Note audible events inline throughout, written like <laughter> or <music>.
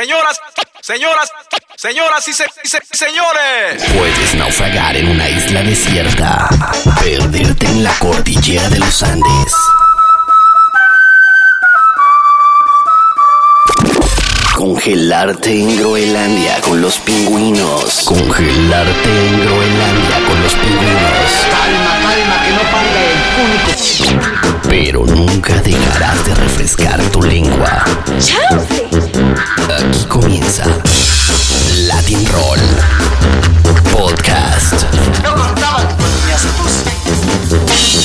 Señoras, señoras, señoras y, se- y se- señores. Puedes naufragar en una isla desierta, perderte en la cordillera de los Andes. Congelarte en Groenlandia con los pingüinos. Congelarte en Groenlandia con los pingüinos. Calma, calma, que no panda el cúnico. Pero nunca dejarás de refrescar tu lengua. Aquí comienza Latin Roll Podcast. No contaban con mi astucia.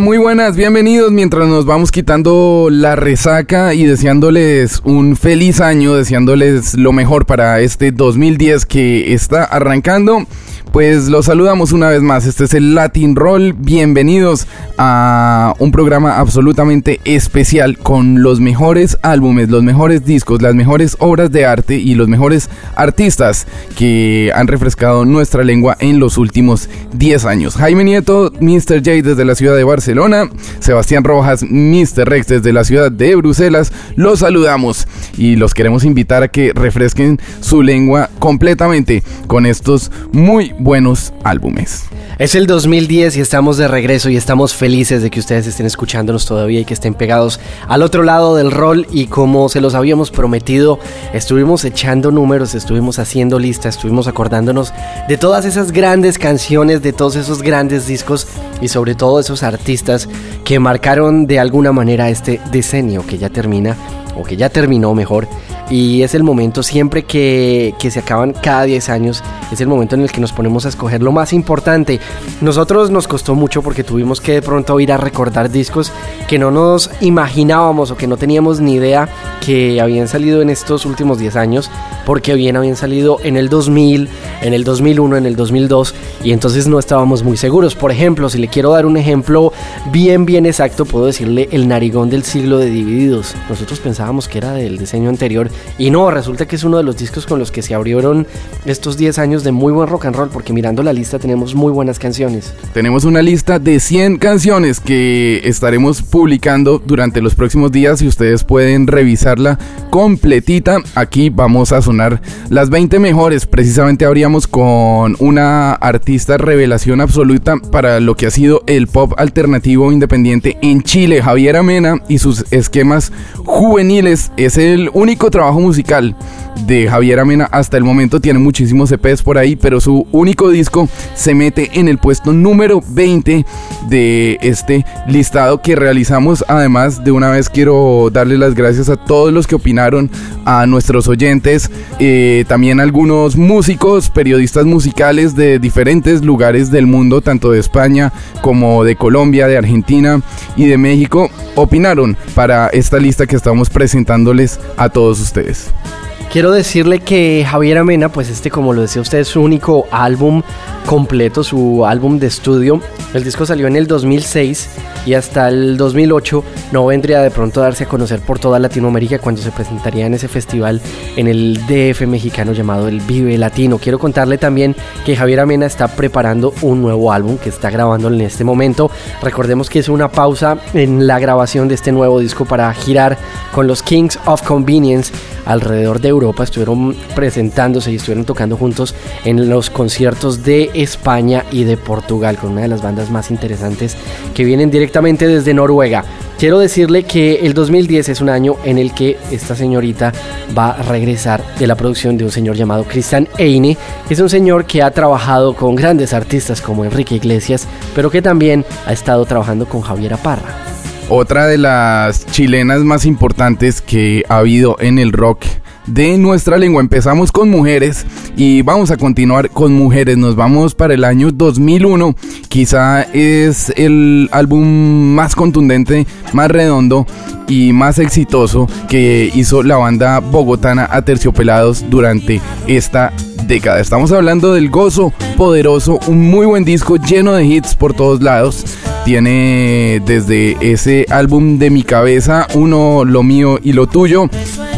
Muy buenas, bienvenidos mientras nos vamos quitando la resaca y deseándoles un feliz año, deseándoles lo mejor para este 2010 que está arrancando. Pues los saludamos una vez más, este es el Latin Roll, bienvenidos a un programa absolutamente especial con los mejores álbumes, los mejores discos, las mejores obras de arte y los mejores artistas que han refrescado nuestra lengua en los últimos 10 años. Jaime Nieto, Mr. J desde la ciudad de Barcelona, Sebastián Rojas, Mr. Rex desde la ciudad de Bruselas, los saludamos y los queremos invitar a que refresquen su lengua completamente con estos muy buenos álbumes. Es el 2010 y estamos de regreso y estamos felices de que ustedes estén escuchándonos todavía y que estén pegados al otro lado del rol. Y como se los habíamos prometido, estuvimos echando números, estuvimos haciendo listas, estuvimos acordándonos de todas esas grandes canciones, de todos esos grandes discos y sobre todo esos artistas que marcaron de alguna manera este decenio que ya termina o que ya terminó mejor y es el momento siempre que, que, se acaban cada 10 años, es el momento en el que nos ponemos a escoger lo más importante. Nosotros nos costó mucho porque tuvimos que de pronto ir a recordar discos que no nos imaginábamos o que no teníamos ni idea que habían salido en estos últimos 10 años, porque bien habían salido en el 2000, en el 2001, en el 2002 y entonces no estábamos muy seguros. Por ejemplo, si le quiero dar un ejemplo bien, bien exacto, puedo decirle el narigón del siglo de Divididos. Nosotros pensábamos que era del diseño anterior y no, resulta que es uno de los discos con los que se abrieron estos 10 años de muy buen rock and roll, porque mirando la lista tenemos muy buenas canciones. Tenemos una lista de 100 canciones que estaremos publicando durante los próximos días y ustedes pueden revisarla completita. Aquí vamos a sonar las 20 mejores. Precisamente abríamos con una artista revelación absoluta para lo que ha sido el pop alternativo independiente en Chile, Javier Amena y sus esquemas juveniles. Es el único trabajo musical de Javier Amena hasta el momento tiene muchísimos EPs por ahí, pero su único disco se mete en el puesto número 20 de este listado que realizamos. Además, de una vez quiero darle las gracias a todos los que opinaron, a nuestros oyentes, eh, también algunos músicos, periodistas musicales de diferentes lugares del mundo, tanto de España como de Colombia, de Argentina y de México, opinaron para esta lista que estamos presentándoles a todos ustedes. ustedes. Quiero decirle que Javier Amena, pues este como lo decía usted, es su único álbum completo, su álbum de estudio. El disco salió en el 2006 y hasta el 2008 no vendría de pronto a darse a conocer por toda Latinoamérica cuando se presentaría en ese festival en el DF mexicano llamado el Vive Latino. Quiero contarle también que Javier Amena está preparando un nuevo álbum que está grabando en este momento. Recordemos que es una pausa en la grabación de este nuevo disco para girar con los Kings of Convenience alrededor de Europa. Estuvieron presentándose y estuvieron tocando juntos en los conciertos de España y de Portugal con una de las bandas más interesantes que vienen directamente desde Noruega. Quiero decirle que el 2010 es un año en el que esta señorita va a regresar de la producción de un señor llamado Christian Eine. Es un señor que ha trabajado con grandes artistas como Enrique Iglesias, pero que también ha estado trabajando con Javier Parra. Otra de las chilenas más importantes que ha habido en el rock de nuestra lengua. Empezamos con mujeres y vamos a continuar con mujeres. Nos vamos para el año 2001. Quizá es el álbum más contundente, más redondo y más exitoso que hizo la banda bogotana Aterciopelados durante esta década. Estamos hablando del Gozo Poderoso, un muy buen disco lleno de hits por todos lados. Tiene desde ese álbum de mi cabeza, uno, lo mío y lo tuyo,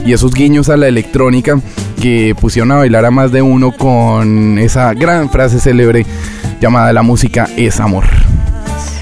y esos guiños a la electrónica que pusieron a bailar a más de uno con esa gran frase célebre llamada La música es amor.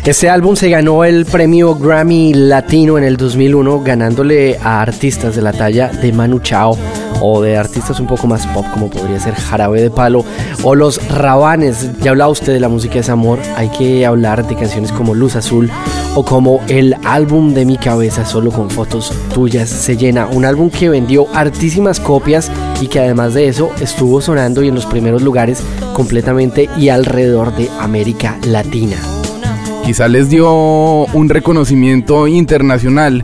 Este álbum se ganó el premio Grammy Latino en el 2001, ganándole a artistas de la talla de Manu Chao o de artistas un poco más pop, como podría ser Jarabe de Palo o Los Rabanes. Ya hablaba usted de la música es amor, hay que hablar de canciones como Luz Azul o como el álbum de mi cabeza, solo con fotos tuyas se llena. Un álbum que vendió hartísimas copias y que además de eso estuvo sonando y en los primeros lugares completamente y alrededor de América Latina quizá les dio un reconocimiento internacional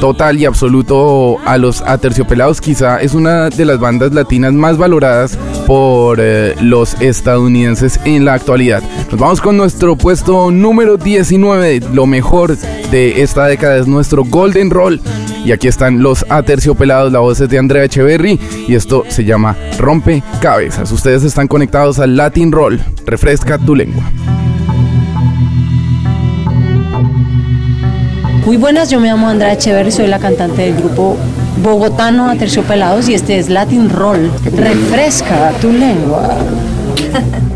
total y absoluto a los aterciopelados. Quizá es una de las bandas latinas más valoradas por eh, los estadounidenses en la actualidad. Nos vamos con nuestro puesto número 19. Lo mejor de esta década es nuestro Golden Roll. Y aquí están los aterciopelados, la voz es de Andrea Echeverry y esto se llama Rompe Cabezas. Ustedes están conectados al Latin Roll. Refresca tu lengua. Muy buenas, yo me llamo Andrea Echeverry, soy la cantante del grupo bogotano Aterciopelados y este es Latin Roll. Refresca tu lengua. <laughs>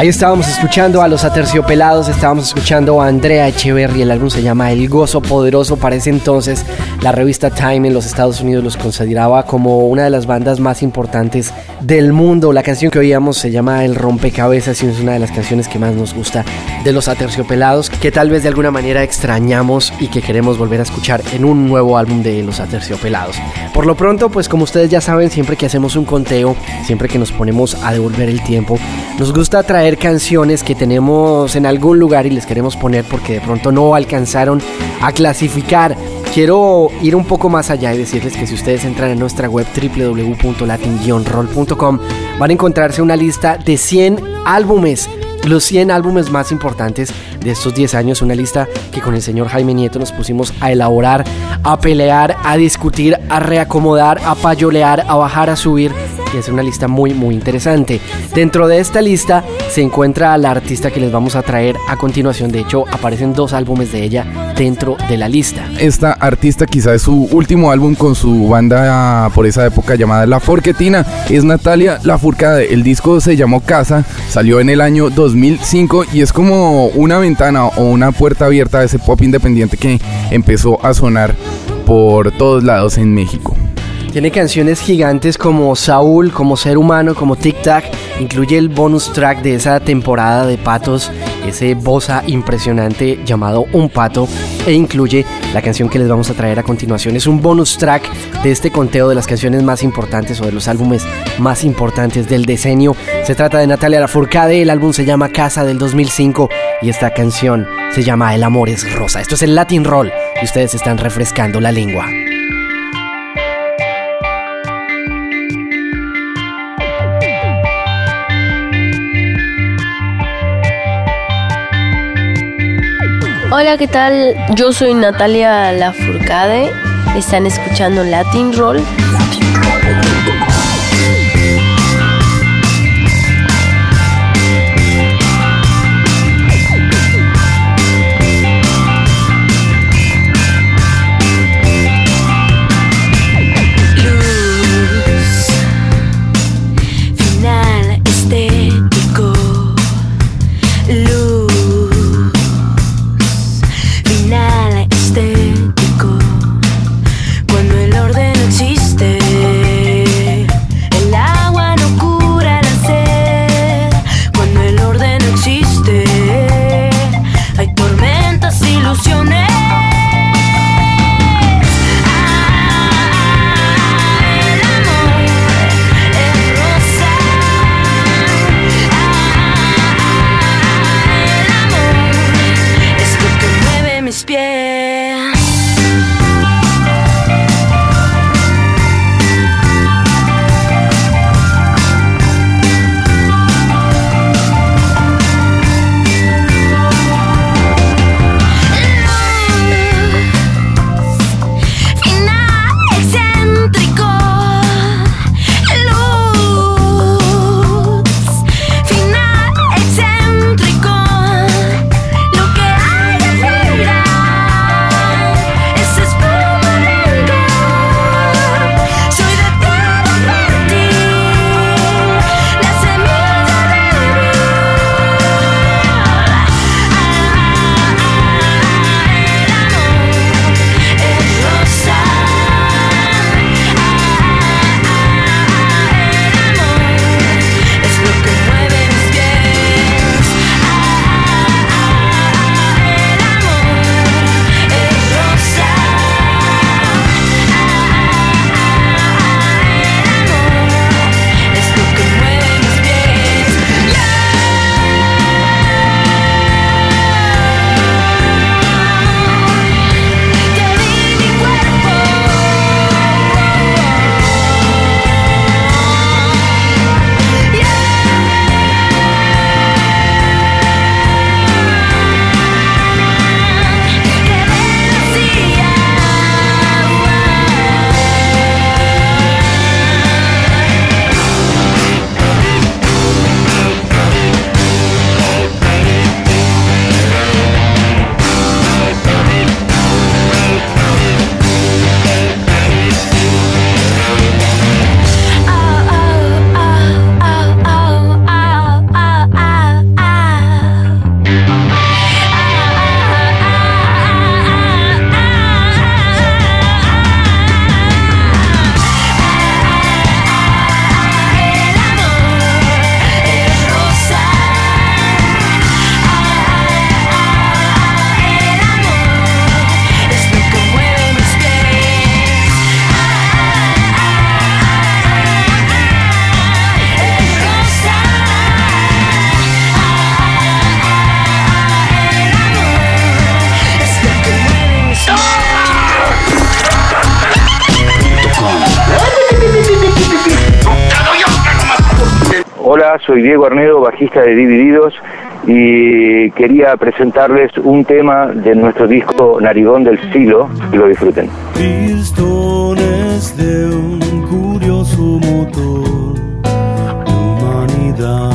Ahí estábamos escuchando a los aterciopelados, estábamos escuchando a Andrea Echeverry, el álbum se llama El Gozo Poderoso. Para ese entonces, la revista Time en los Estados Unidos los consideraba como una de las bandas más importantes del mundo. La canción que oíamos se llama El Rompecabezas y es una de las canciones que más nos gusta de los aterciopelados, que tal vez de alguna manera extrañamos y que queremos volver a escuchar en un nuevo álbum de los aterciopelados. Por lo pronto, pues como ustedes ya saben, siempre que hacemos un conteo, siempre que nos ponemos a devolver el tiempo, nos gusta traer canciones que tenemos en algún lugar y les queremos poner porque de pronto no alcanzaron a clasificar. Quiero ir un poco más allá y decirles que si ustedes entran a nuestra web www.latin-roll.com van a encontrarse una lista de 100 álbumes los 100 álbumes más importantes de estos 10 años, una lista que con el señor Jaime Nieto nos pusimos a elaborar, a pelear, a discutir, a reacomodar, a payolear, a bajar, a subir y es una lista muy muy interesante. Dentro de esta lista se encuentra la artista que les vamos a traer a continuación, de hecho aparecen dos álbumes de ella dentro de la lista. Esta artista quizá es su último álbum con su banda por esa época llamada La Forquetina. Es Natalia Lafourcade. El disco se llamó Casa, salió en el año 2005 y es como una ventana o una puerta abierta a ese pop independiente que empezó a sonar por todos lados en México. Tiene canciones gigantes como Saúl, como Ser Humano, como Tic Tac. Incluye el bonus track de esa temporada de patos, ese bossa impresionante llamado Un Pato. E incluye la canción que les vamos a traer a continuación. Es un bonus track de este conteo de las canciones más importantes o de los álbumes más importantes del decenio. Se trata de Natalia Lafourcade, el álbum se llama Casa del 2005 y esta canción se llama El Amor es Rosa. Esto es el Latin Roll y ustedes están refrescando la lengua. Hola, ¿qué tal? Yo soy Natalia Lafourcade. Están escuchando Latin Roll. Luz, Diego Arnedo, bajista de Divididos y quería presentarles un tema de nuestro disco Narigón del Siglo, que lo disfruten. Pistones de un curioso motor humanidad.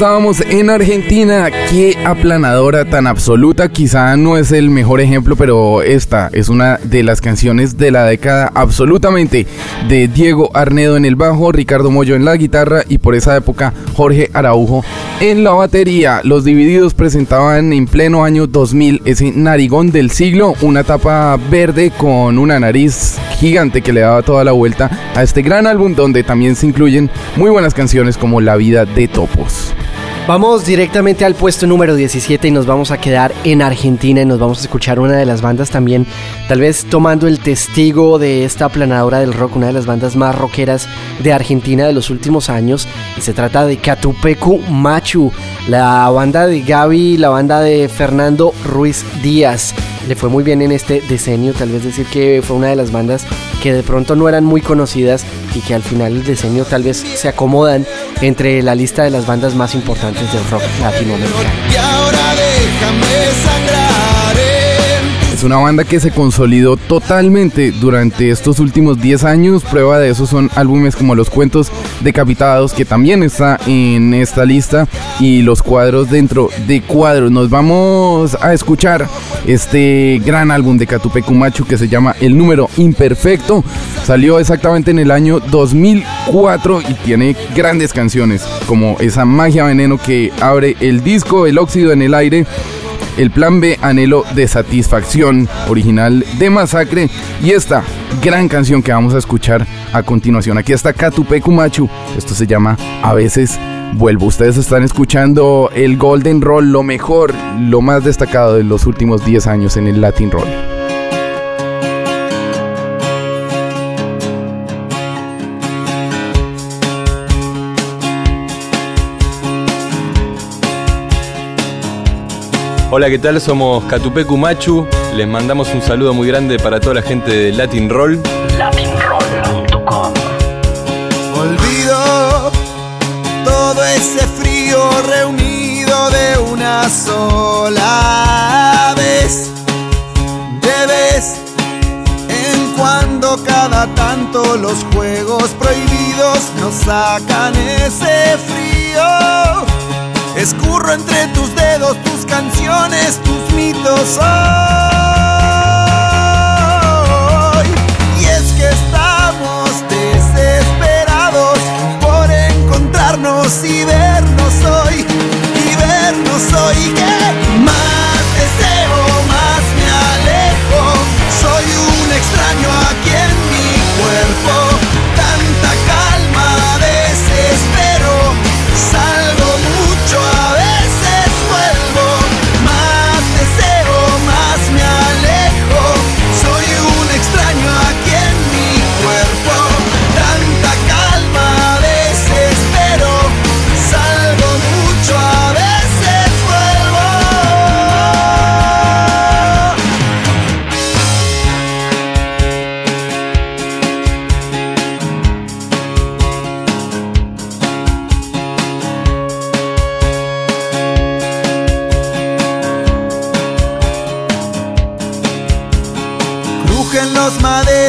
Estábamos en Argentina. Qué aplanadora tan absoluta. Quizá no es el mejor ejemplo, pero esta es una de las canciones de la década absolutamente de Diego Arnedo en el bajo, Ricardo Mollo en la guitarra y por esa época Jorge Araujo en la batería. Los divididos presentaban en pleno año 2000 ese narigón del siglo, una tapa verde con una nariz gigante que le daba toda la vuelta a este gran álbum donde también se incluyen muy buenas canciones como La vida de topos. Vamos directamente al puesto número 17 y nos vamos a quedar en Argentina y nos vamos a escuchar una de las bandas también, tal vez tomando el testigo de esta aplanadora del rock, una de las bandas más rockeras de Argentina de los últimos años. Y se trata de Catupecu Machu, la banda de Gaby, la banda de Fernando Ruiz Díaz. Le fue muy bien en este decenio, tal vez decir que fue una de las bandas que de pronto no eran muy conocidas y que al final del decenio tal vez se acomodan entre la lista de las bandas más importantes del rock latinoamericano. Es una banda que se consolidó totalmente durante estos últimos 10 años. Prueba de eso son álbumes como Los Cuentos Decapitados, que también está en esta lista, y Los Cuadros dentro de Cuadros. Nos vamos a escuchar este gran álbum de Catupecu Machu que se llama El Número Imperfecto. Salió exactamente en el año 2004 y tiene grandes canciones como esa magia veneno que abre el disco, el óxido en el aire, el plan B anhelo de satisfacción original de Masacre y esta gran canción que vamos a escuchar a continuación. Aquí está Catupe Kumachu, esto se llama A veces vuelvo. Ustedes están escuchando el Golden Roll, lo mejor, lo más destacado de los últimos 10 años en el Latin Roll. Hola, ¿qué tal? Somos Catupecu Machu. Les mandamos un saludo muy grande para toda la gente de Latin Roll. Latinroll.com Olvido todo ese frío reunido de una sola vez. De vez en cuando, cada tanto, los juegos prohibidos nos sacan ese frío. Escurro entre tus dedos tus canciones, tus mitos hoy. Y es que estamos desesperados por encontrarnos y vernos hoy. Y vernos hoy que más deseo, más me alejo. Soy un extraño aquí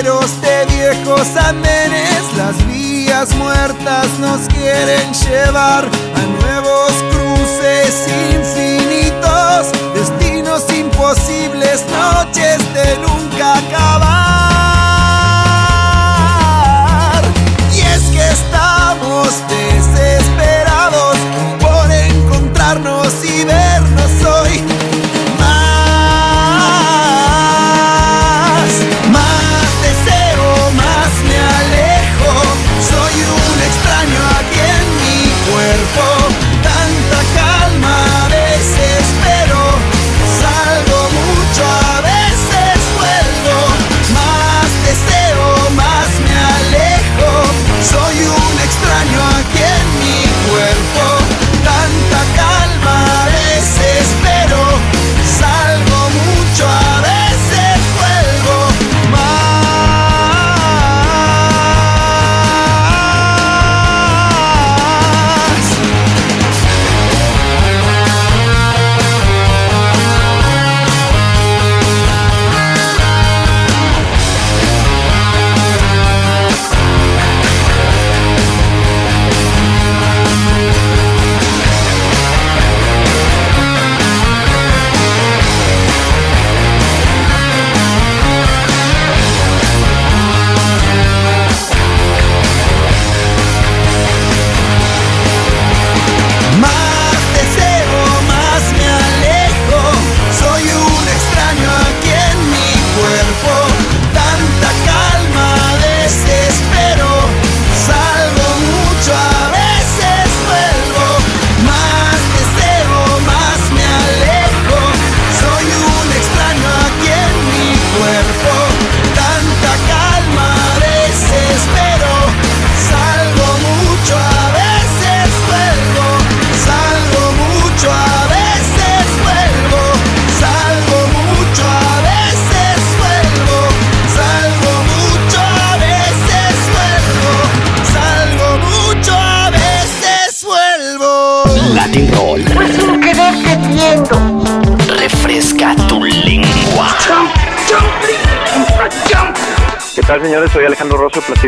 los maderos de viejos andenes, las vías muertas nos quieren llevar a nuevos cruces infinitos, destinos imposibles, noches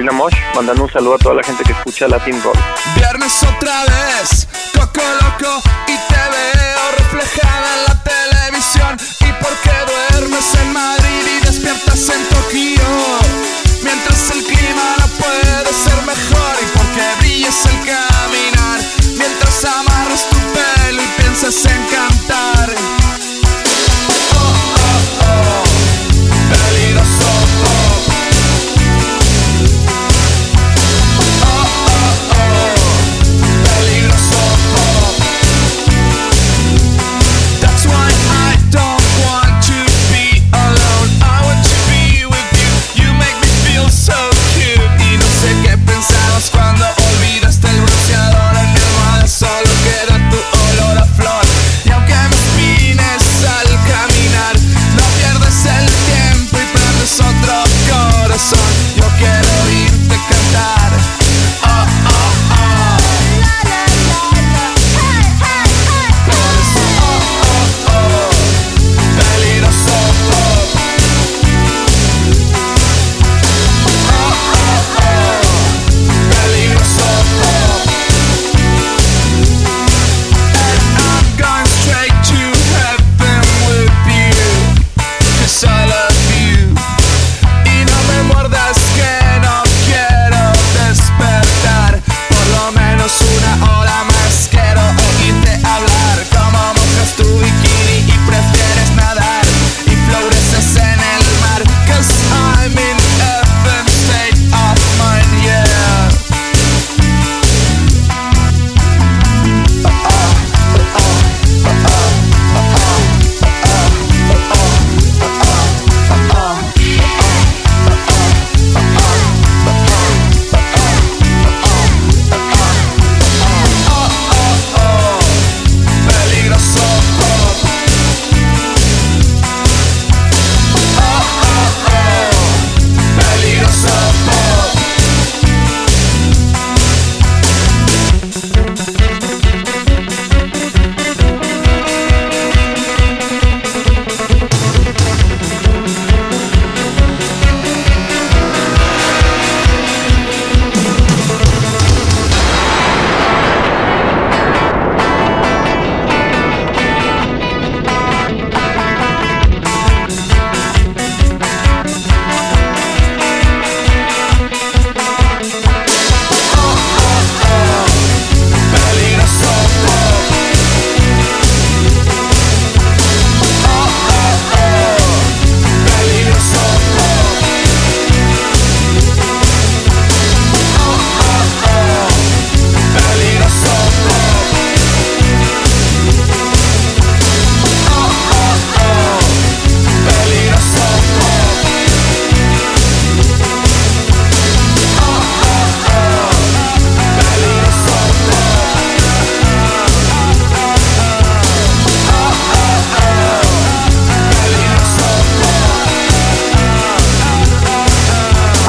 Mosh, mandando un saludo a toda la gente que escucha Latin Roll. Viernes otra vez,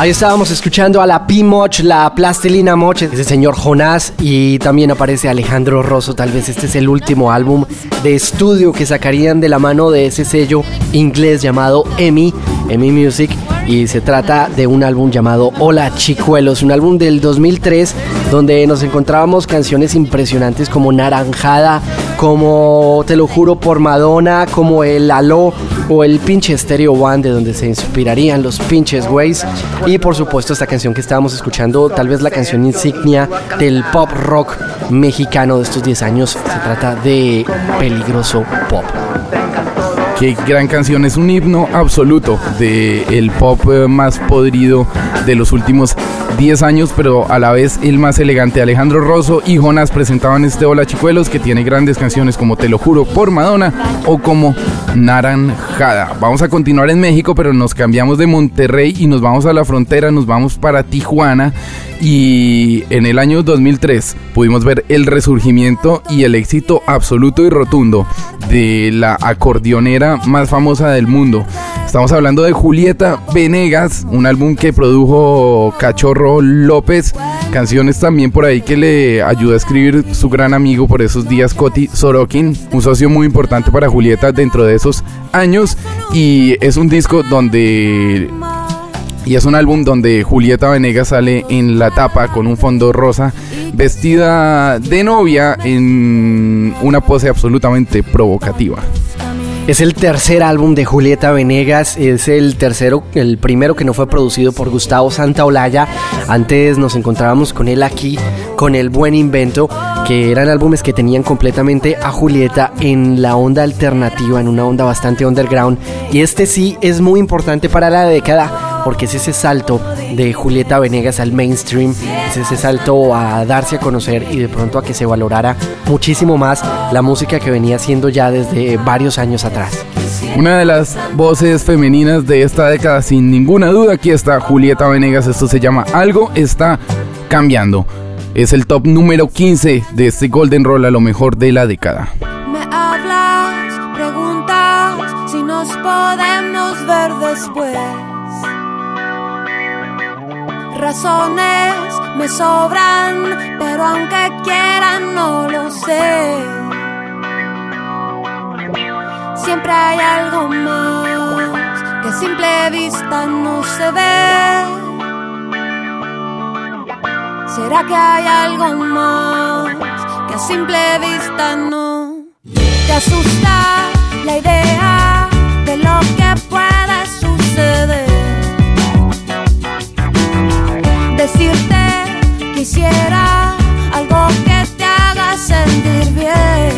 Ahí estábamos escuchando a la P-Moch, la Plastilina Moch, ese señor Jonás y también aparece Alejandro Rosso. Tal vez este es el último álbum de estudio que sacarían de la mano de ese sello inglés llamado EMI, EMI Music. Y se trata de un álbum llamado Hola Chicuelos, un álbum del 2003 donde nos encontrábamos canciones impresionantes como Naranjada, como Te lo juro por Madonna, como el Aló o el pinche Stereo One de donde se inspirarían los pinches güeyes. Y por supuesto esta canción que estábamos escuchando, tal vez la canción insignia del pop rock mexicano de estos 10 años, se trata de Peligroso Pop. Qué gran canción, es un himno absoluto del pop eh, más podrido de los últimos 10 años, pero a la vez el más elegante. Alejandro Rosso y Jonas presentaban este Hola Chicuelos que tiene grandes canciones como Te lo juro por Madonna o como Naranjada. Vamos a continuar en México, pero nos cambiamos de Monterrey y nos vamos a la frontera, nos vamos para Tijuana y en el año 2003 pudimos ver el resurgimiento y el éxito absoluto y rotundo de la acordeonera más famosa del mundo. Estamos hablando de Julieta Venegas, un álbum que produjo Cachorro López, canciones también por ahí que le ayuda a escribir su gran amigo por esos días, Coti Sorokin, un socio muy importante para Julieta dentro de esos años y es un disco donde y es un álbum donde Julieta Venegas sale en la tapa con un fondo rosa, vestida de novia en una pose absolutamente provocativa. Es el tercer álbum de Julieta Venegas, es el tercero, el primero que no fue producido por Gustavo Santaolalla. Antes nos encontrábamos con él aquí, con El Buen Invento, que eran álbumes que tenían completamente a Julieta en la onda alternativa, en una onda bastante underground. Y este sí es muy importante para la década porque es ese salto de Julieta Venegas al mainstream, es ese salto a darse a conocer y de pronto a que se valorara muchísimo más la música que venía haciendo ya desde varios años atrás. Una de las voces femeninas de esta década, sin ninguna duda, aquí está Julieta Venegas, esto se llama Algo está cambiando. Es el top número 15 de este Golden Roll a lo mejor de la década. Me hablas, preguntas si nos podemos ver después. Razones me sobran, pero aunque quieran no lo sé. Siempre hay algo más que a simple vista no se ve. ¿Será que hay algo más que a simple vista no te asusta la idea de lo que puede suceder? Decirte quisiera algo que te haga sentir bien.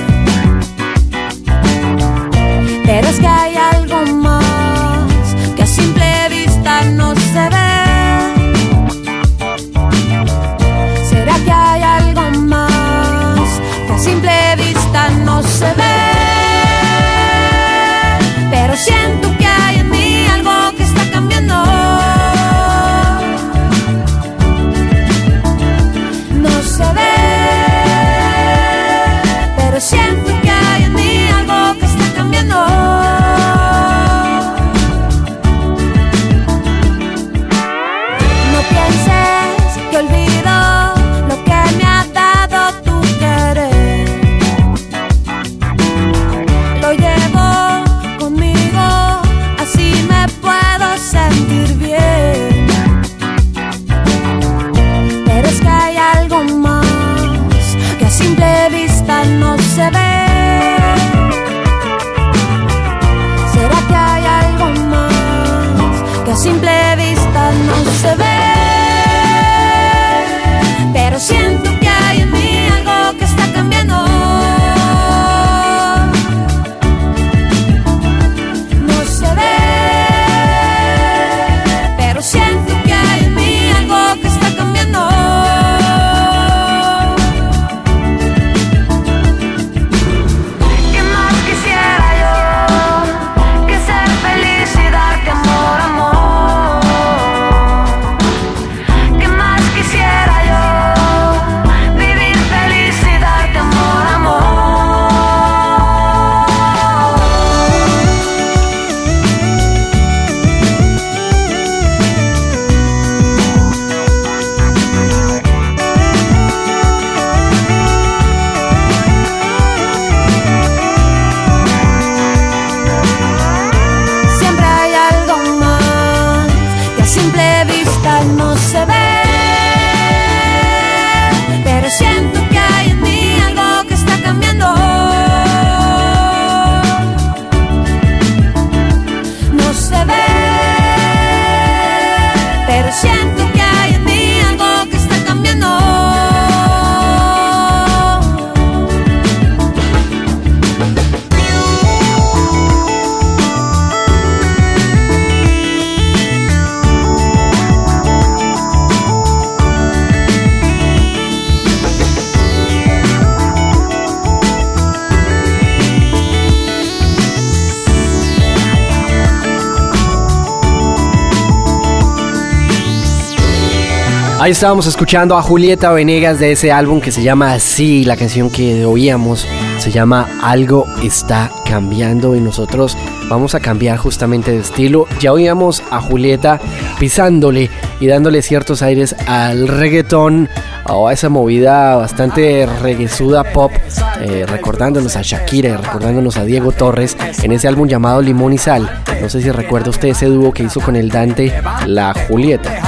Ahí estábamos escuchando a Julieta Venegas de ese álbum que se llama Así, la canción que oíamos se llama Algo está cambiando y nosotros vamos a cambiar justamente de estilo. Ya oíamos a Julieta pisándole y dándole ciertos aires al reggaetón a esa movida bastante reguesuda pop, eh, recordándonos a Shakira recordándonos a Diego Torres en ese álbum llamado Limón y Sal. No sé si recuerda usted ese dúo que hizo con el Dante, la Julieta.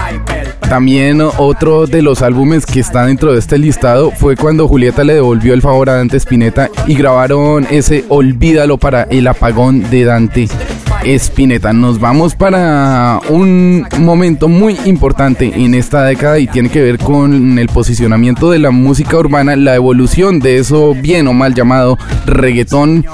También otro de los álbumes que está dentro de este listado fue cuando Julieta le devolvió el favor a Dante Spinetta y grabaron ese Olvídalo para el apagón de Dante Spinetta. Nos vamos para un momento muy importante en esta década y tiene que ver con el posicionamiento de la música urbana, la evolución de eso bien o mal llamado reggaetón,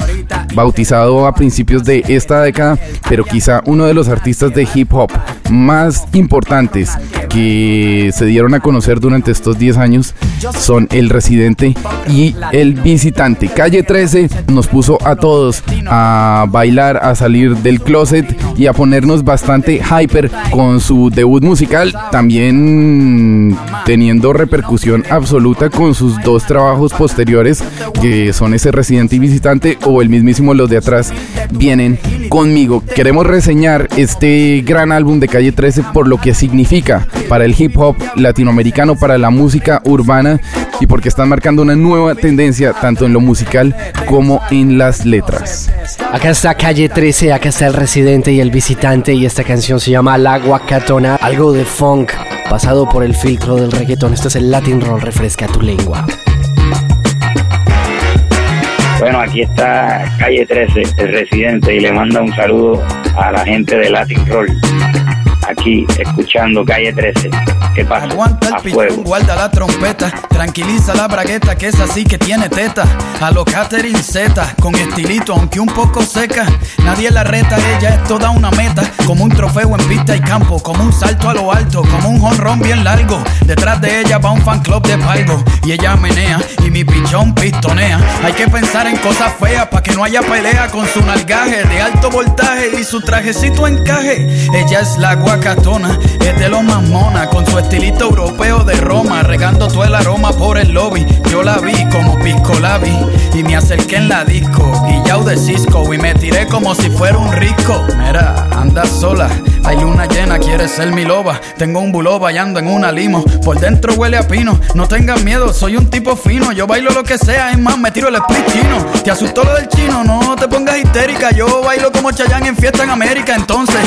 bautizado a principios de esta década, pero quizá uno de los artistas de hip hop más importantes que se dieron a conocer durante estos 10 años son el residente y el visitante. Calle 13 nos puso a todos a bailar, a salir del closet y a ponernos bastante hyper con su debut musical, también teniendo repercusión absoluta con sus dos trabajos posteriores, que son ese residente y visitante o el mismísimo Los de atrás vienen conmigo. Queremos reseñar este gran álbum de Calle 13 por lo que significa para el hip hop latinoamericano, para la música urbana y porque están marcando una nueva tendencia tanto en lo musical como en las letras. Acá está Calle 13, acá está el residente y el visitante y esta canción se llama La Guacatona, algo de funk pasado por el filtro del reggaetón. Esto es el Latin Roll, refresca tu lengua. Bueno, aquí está Calle 13, el residente, y le manda un saludo a la gente de Latin Roll. Aquí, escuchando Calle 13. ¿Qué pasa? Aguanta el pitón, guarda la trompeta, tranquiliza la bragueta que es así que tiene teta. A lo Catherine Z, con estilito aunque un poco seca. Nadie la reta, ella es toda una meta. Como un trofeo en pista y campo, como un salto a lo alto, como un jonrón bien largo. Detrás de ella va un fan club de palgo. Y ella menea y mi pichón pistonea. Hay que pensar en cosas feas para que no haya pelea con su nalgaje de alto voltaje y su trajecito encaje. Ella es la guacatona, es de lo más mona, con su estilito europeo de Roma, regando todo el aroma por el lobby. Yo la vi como pisco la vi y me acerqué en la disco, guillao de Cisco y me tiré como si fuera un rico. Mira, anda sola, hay luna llena, quiere ser mi loba. Tengo un buloba y ando en una limo, por dentro huele a pino. No tengan miedo, soy un tipo fino, yo bailo lo que sea, es más, me tiro el split chino. ¿Te asustó lo del chino? No te pongas histérica, yo bailo como Chayanne en fiesta en América, entonces.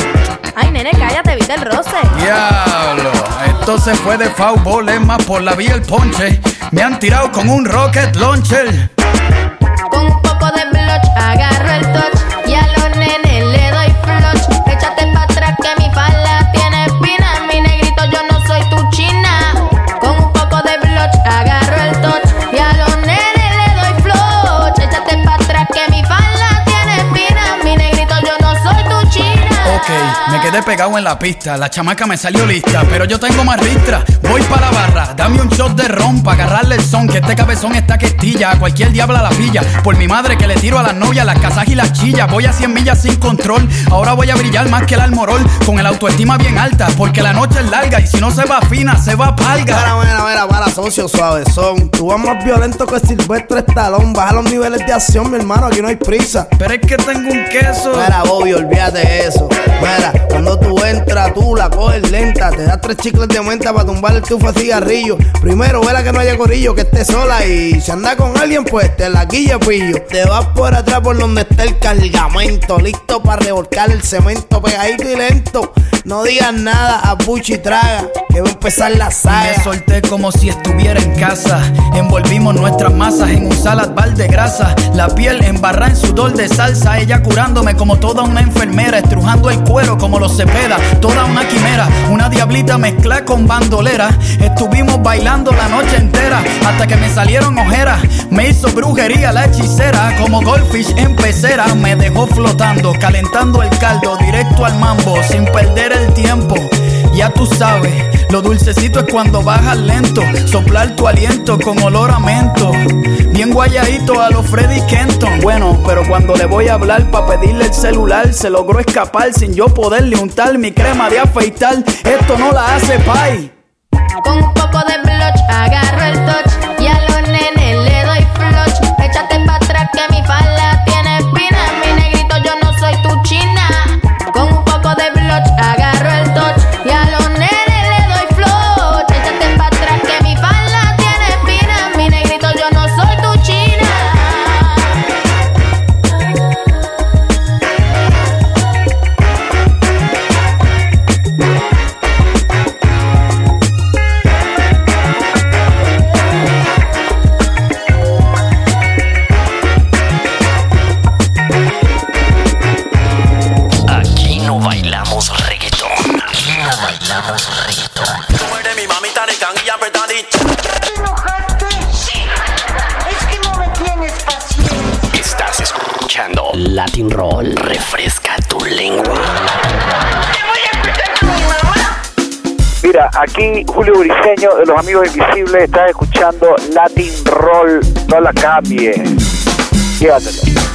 Ay, nene, cállate, viste el roce. Diablo, esto se fue de foul, es más por la vía el ponche. Me han tirado con un rocket launcher. Con un poco de blush agarro el touch quedé pegado en la pista, la chamaca me salió lista, pero yo tengo más ristra. Voy para la barra, dame un shot de ron para agarrarle el son, que este cabezón está que estilla, a cualquier diabla la pilla. Por mi madre que le tiro a las novias, las casas y las chillas. Voy a 100 millas sin control, ahora voy a brillar más que el almorol, con el autoestima bien alta, porque la noche es larga y si no se va fina, se va palga. Mira, mira, mira, para socio suave son. Tú vas más violento que Silvestre Estalón. Baja los niveles de acción, mi hermano, aquí no hay prisa. Pero es que tengo un queso. Mira, Bobby, olvídate eso. Mira, tú entra, tú la coges lenta. Te das tres chicles de menta para tumbar el tufa de cigarrillo. Primero, vela que no haya corillo, que esté sola. Y si anda con alguien, pues te la guilla pillo. Te vas por atrás por donde está el cargamento. Listo para revolcar el cemento pegadito y lento. No digas nada, a y traga, que va a empezar la saga. Me solté como si estuviera en casa. Envolvimos nuestras masas en un salad bar de grasa. La piel embarrada en sudor de salsa. Ella curándome como toda una enfermera. Estrujando el cuero como los Toda una quimera. Una diablita mezclada con bandolera. Estuvimos bailando la noche entera. Hasta que me salieron ojeras. Me hizo brujería la hechicera. Como goldfish en pecera. Me dejó flotando. Calentando el caldo directo al mambo. Sin perder el tiempo. Ya tú sabes, lo dulcecito es cuando bajas lento. Soplar tu aliento con olor a mento. Bien guayadito a los Freddy Kenton. Bueno, pero cuando le voy a hablar para pedirle el celular, se logró escapar sin yo poderle untar mi crema de afeitar. Esto no la hace pay. Aquí Julio Briseño de los Amigos Invisibles está escuchando Latin Roll. No la cambie. Llévatelo.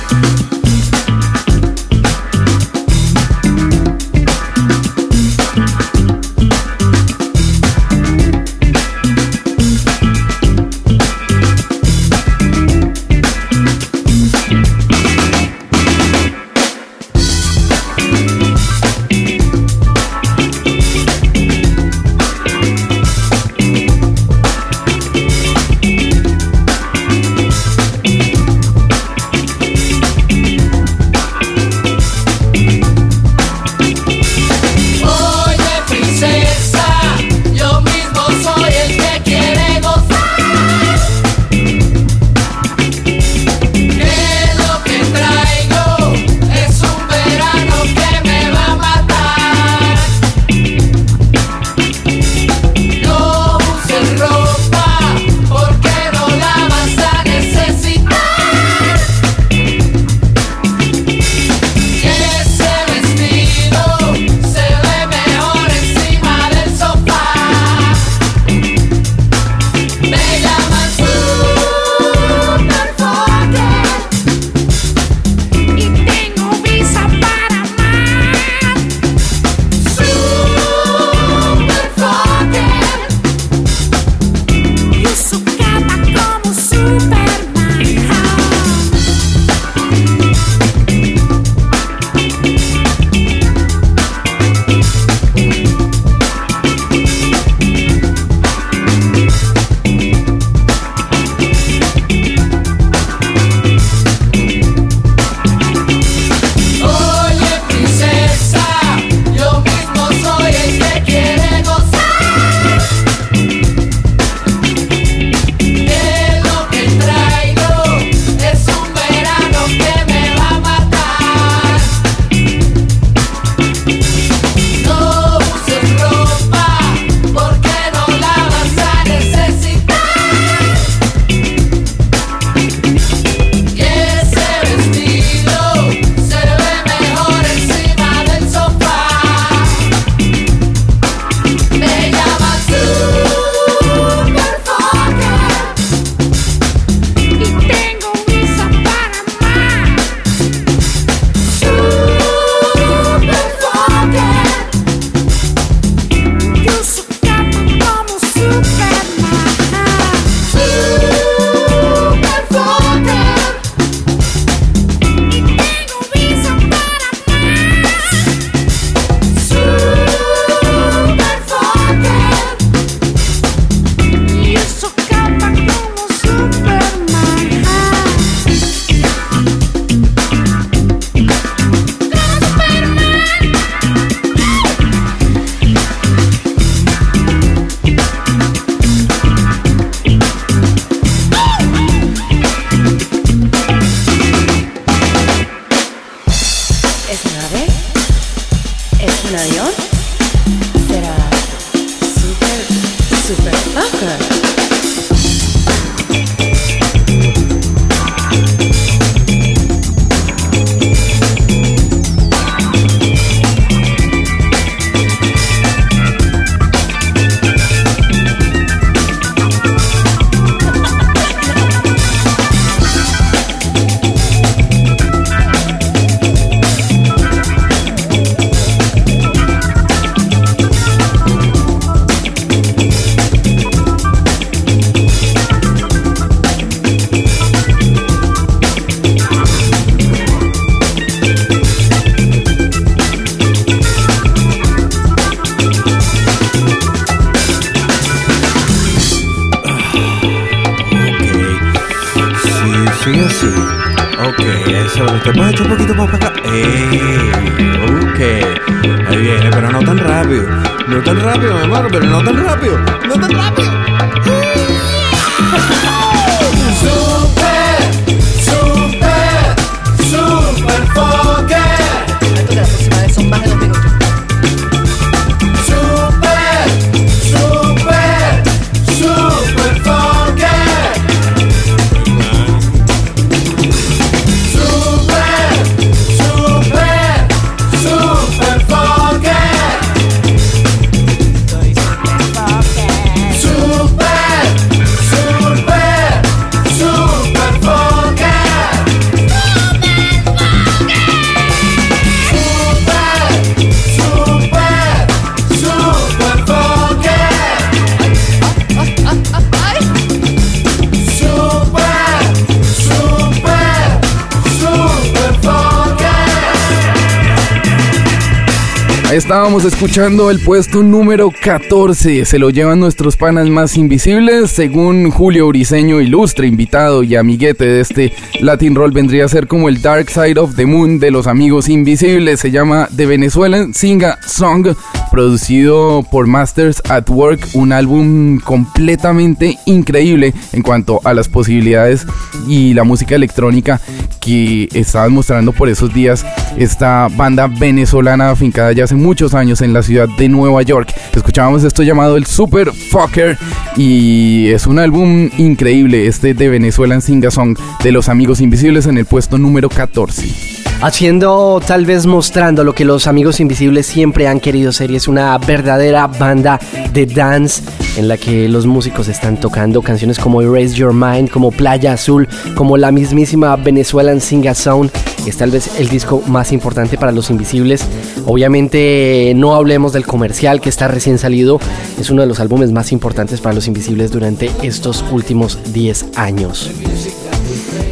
Estábamos escuchando el puesto número 14. Se lo llevan nuestros panas más invisibles. Según Julio Briseño, ilustre invitado y amiguete de este Latin Roll, vendría a ser como el Dark Side of the Moon de los amigos invisibles. Se llama The Venezuelan Singa Song, producido por Masters at Work. Un álbum completamente increíble en cuanto a las posibilidades y la música electrónica que estaban mostrando por esos días esta banda venezolana afincada ya hace muchos años en la ciudad de Nueva York. Escuchábamos esto llamado el Super Fucker y es un álbum increíble este de Venezuelan Singa Song de los Amigos Invisibles en el puesto número 14. Haciendo, tal vez mostrando lo que los amigos invisibles siempre han querido ser y es una verdadera banda de dance en la que los músicos están tocando canciones como Erase Your Mind, como Playa Azul, como la mismísima Venezuelan Singa Sound. Es tal vez el disco más importante para los invisibles. Obviamente no hablemos del comercial que está recién salido. Es uno de los álbumes más importantes para los invisibles durante estos últimos 10 años.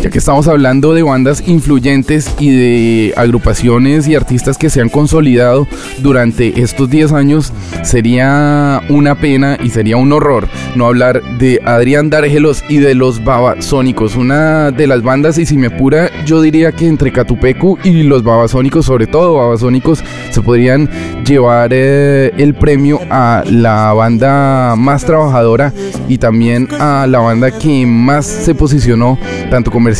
Ya que estamos hablando de bandas influyentes y de agrupaciones y artistas que se han consolidado durante estos 10 años, sería una pena y sería un horror no hablar de Adrián Dargelos y de los Babasónicos, una de las bandas, y si me apura, yo diría que entre Catupecu y los Babasónicos, sobre todo Babasónicos, se podrían llevar eh, el premio a la banda más trabajadora y también a la banda que más se posicionó, tanto comercialmente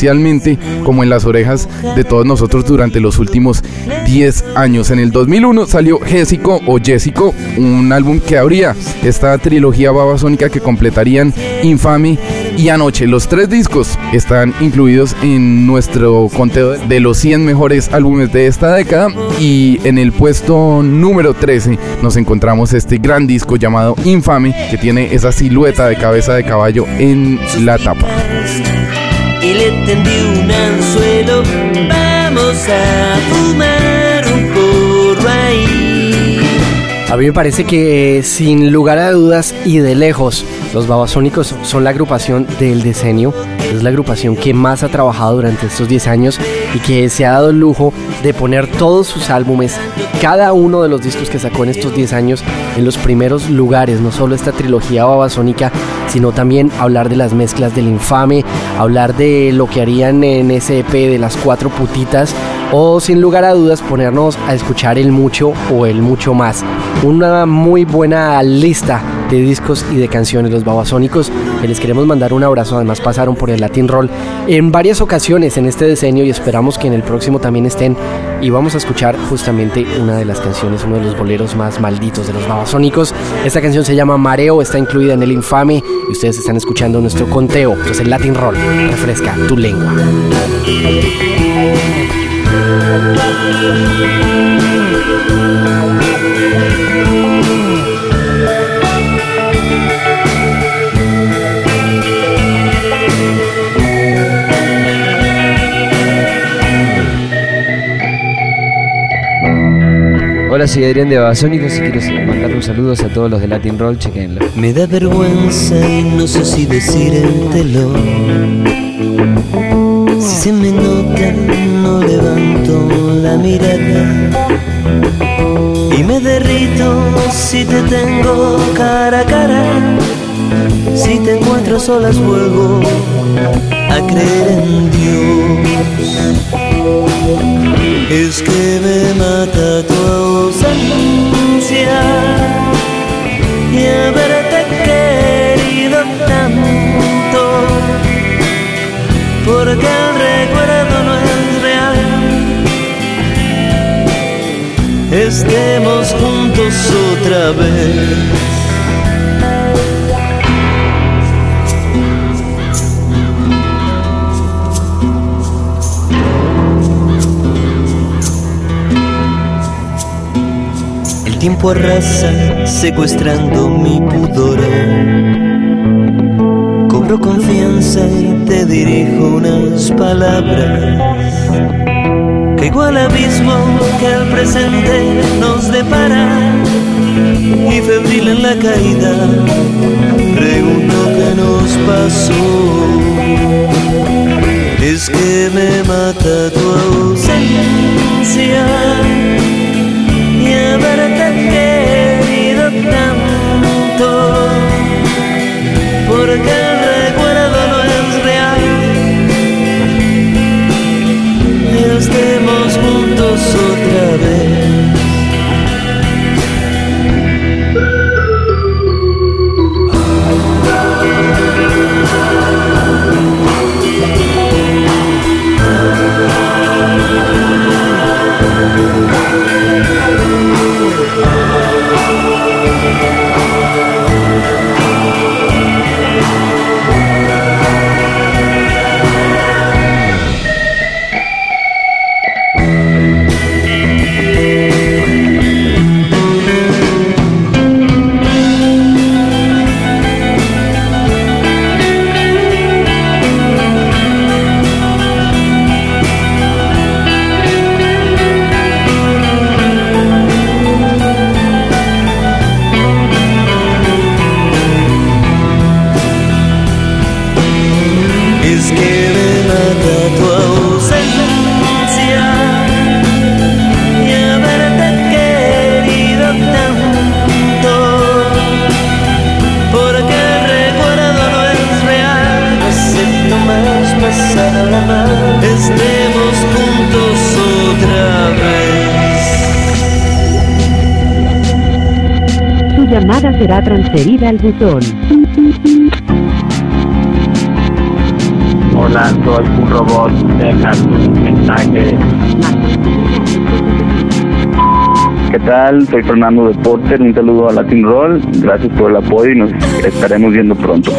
como en las orejas de todos nosotros durante los últimos 10 años. En el 2001 salió Jésico o Jessico, un álbum que abría esta trilogía babasónica que completarían Infame y Anoche. Los tres discos están incluidos en nuestro conteo de los 100 mejores álbumes de esta década y en el puesto número 13 nos encontramos este gran disco llamado Infame que tiene esa silueta de cabeza de caballo en la tapa. Y le tendí un anzuelo. Vamos a fumar un porro. A mí me parece que sin lugar a dudas y de lejos, los Babasónicos son la agrupación del decenio. Es la agrupación que más ha trabajado durante estos 10 años y que se ha dado el lujo de poner todos sus álbumes, cada uno de los discos que sacó en estos 10 años, en los primeros lugares. No solo esta trilogía babasónica, sino también hablar de las mezclas del infame, hablar de lo que harían en ese EP de las cuatro putitas o sin lugar a dudas ponernos a escuchar el mucho o el mucho más. Una muy buena lista de discos y de canciones, los babasónicos. que Les queremos mandar un abrazo, además pasaron por el Latin Roll en varias ocasiones en este diseño y esperamos que en el próximo también estén y vamos a escuchar justamente una de las canciones, uno de los boleros más malditos de los babasónicos. Esta canción se llama Mareo, está incluida en el infame y ustedes están escuchando nuestro conteo, es el Latin Roll, refresca tu lengua. Hola, soy Adrián de Babasónicos y quiero mandar un saludo a todos los de Latin Roll, chequenlo. Me da vergüenza y no sé si decírtelo. Si se me nota, no levanto la mirada. Y me derrito si te tengo cara a cara. Si te encuentro solas, vuelvo a creer en Dios. Es que me mata tu ausencia y haberte querido tanto, porque el recuerdo no es real. Estemos juntos otra vez. Tiempo arrasa secuestrando mi pudor. Cobro confianza y te dirijo unas palabras. Caigo al abismo que al presente nos depara. Y febril en la caída, pregunto qué nos pasó. Es que me mata tu ausencia y haberte tanto, porque el recuerdo no es real. Estemos juntos otra vez. Llamada será transferida al buzón. Hola, soy un robot. Deja tu mensaje. ¿Qué tal? Soy Fernando de Porter. Un saludo a Latin Roll. Gracias por el apoyo y nos estaremos viendo pronto.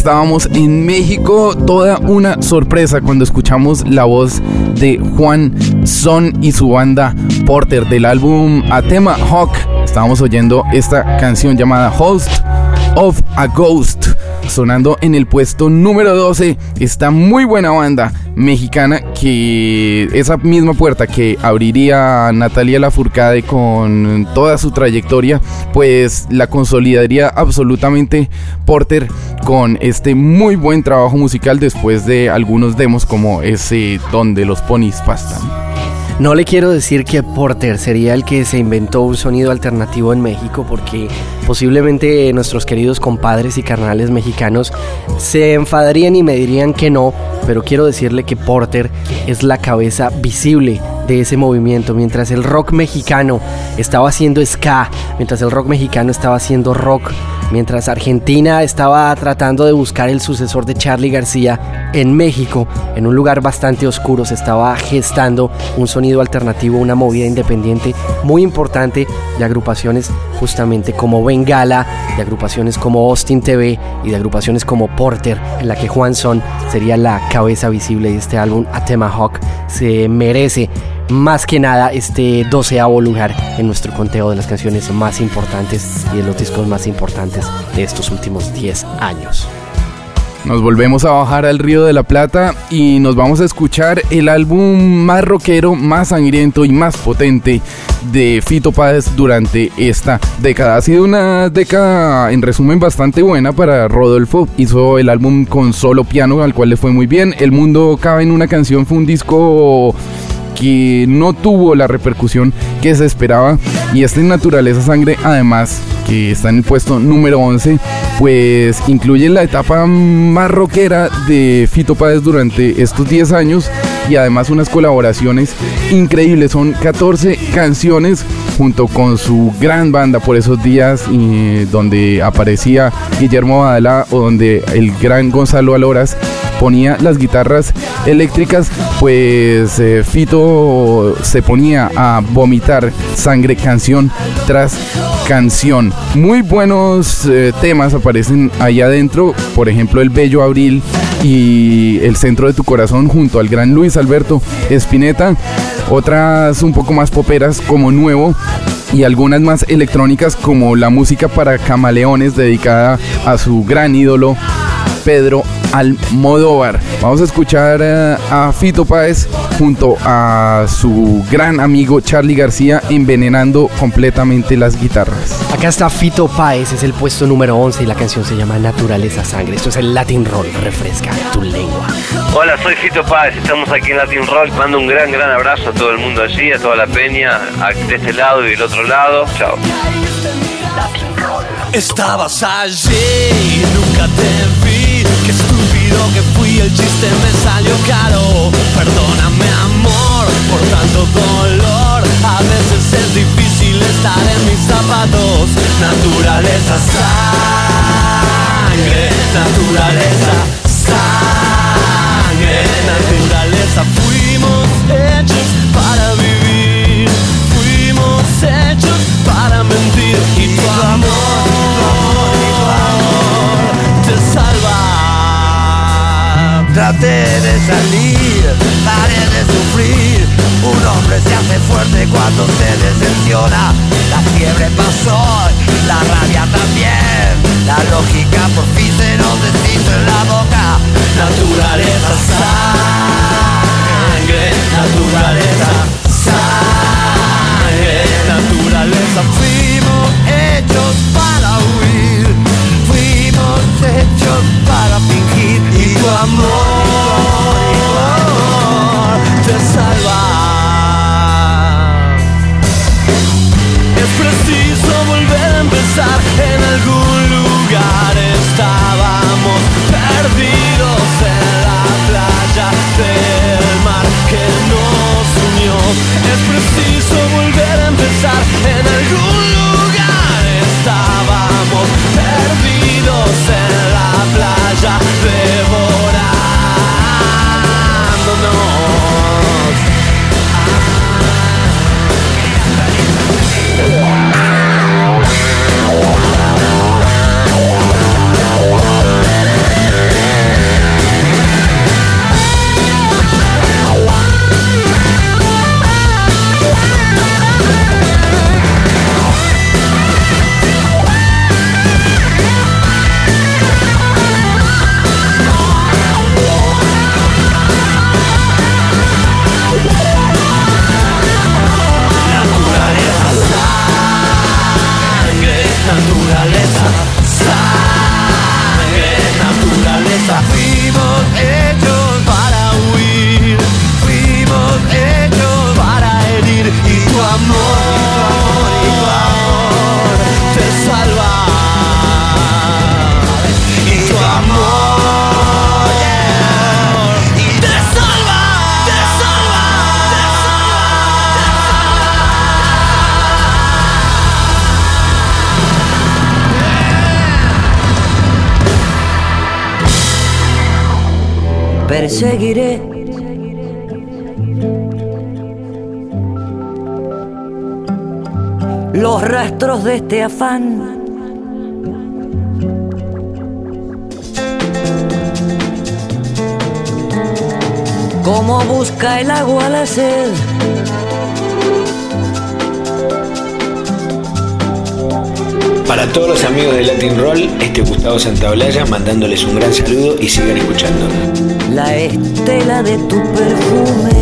Estábamos en México, toda una sorpresa cuando escuchamos la voz de Juan Son y su banda Porter del álbum Atema Hawk. Estábamos oyendo esta canción llamada Host of a Ghost, sonando en el puesto número 12. Esta muy buena banda mexicana que esa misma puerta que abriría Natalia Lafourcade con toda su trayectoria, pues la consolidaría absolutamente Porter con este muy buen trabajo musical después de algunos demos como ese donde los ponis pastan. No le quiero decir que Porter sería el que se inventó un sonido alternativo en México porque posiblemente nuestros queridos compadres y carnales mexicanos se enfadarían y me dirían que no, pero quiero decirle que Porter es la cabeza visible ese movimiento. Mientras el rock mexicano estaba haciendo ska, mientras el rock mexicano estaba haciendo rock, mientras Argentina estaba tratando de buscar el sucesor de Charlie García, en México, en un lugar bastante oscuro, se estaba gestando un sonido alternativo, una movida independiente muy importante de agrupaciones justamente como Bengala, de agrupaciones como Austin TV y de agrupaciones como Porter, en la que Juan Son sería la cabeza visible de este álbum, A Hawk se merece más que nada este doceavo lugar en nuestro conteo de las canciones más importantes y de los discos más importantes de estos últimos 10 años. Nos volvemos a bajar al Río de la Plata y nos vamos a escuchar el álbum más rockero, más sangriento y más potente de Fito Páez durante esta década. Ha sido una década, en resumen, bastante buena para Rodolfo. Hizo el álbum con solo piano, al cual le fue muy bien. El mundo cabe en una canción, fue un disco que no tuvo la repercusión que se esperaba. Y este Naturaleza Sangre además que está en el puesto número 11 pues incluye la etapa más rockera de Fito Páez durante estos 10 años. Y además unas colaboraciones increíbles. Son 14 canciones junto con su gran banda por esos días donde aparecía Guillermo Badala o donde el gran Gonzalo Aloras ponía las guitarras eléctricas, pues eh, Fito se ponía a vomitar sangre canción tras canción. Muy buenos eh, temas aparecen ahí adentro, por ejemplo El Bello Abril y El Centro de tu Corazón junto al gran Luis Alberto Espineta. Otras un poco más poperas como Nuevo y algunas más electrónicas como la música para camaleones dedicada a su gran ídolo Pedro Almodóvar. Vamos a escuchar eh, a Fito Páez junto a su gran amigo Charlie García envenenando completamente las guitarras. Acá está Fito Páez, es el puesto número 11 y la canción se llama Naturaleza Sangre. Esto es el Latin Roll, refresca tu lengua. Hola, soy Fito Páez, estamos aquí en Latin Roll. Mando un gran, gran abrazo a todo el mundo allí, a toda la peña, de este lado y del otro lado. Chao. Estabas allí, nunca te vi. Qué estúpido que fui, el chiste me salió caro. Perdóname, amor, por tanto dolor. A veces es difícil estar en mis zapatos. Naturaleza, sangre, naturaleza, sangre, naturaleza. Fuimos De salir, paré de sufrir. Un hombre se hace fuerte cuando se decepciona. La fiebre pasó, la rabia también. La lógica por fin se nos deshizo en la boca. Naturaleza, sangre, naturaleza, sangre, naturaleza. Fuimos hechos para huir, fuimos hechos para fingir. Y tu amor, Es preciso volver a empezar en algún lugar. perseguiré. Los rastros de este afán. Como busca el agua la sed. Para todos los amigos de Latin Roll, este Gustavo Santaolalla mandándoles un gran saludo y sigan escuchando. La estela de tu perfume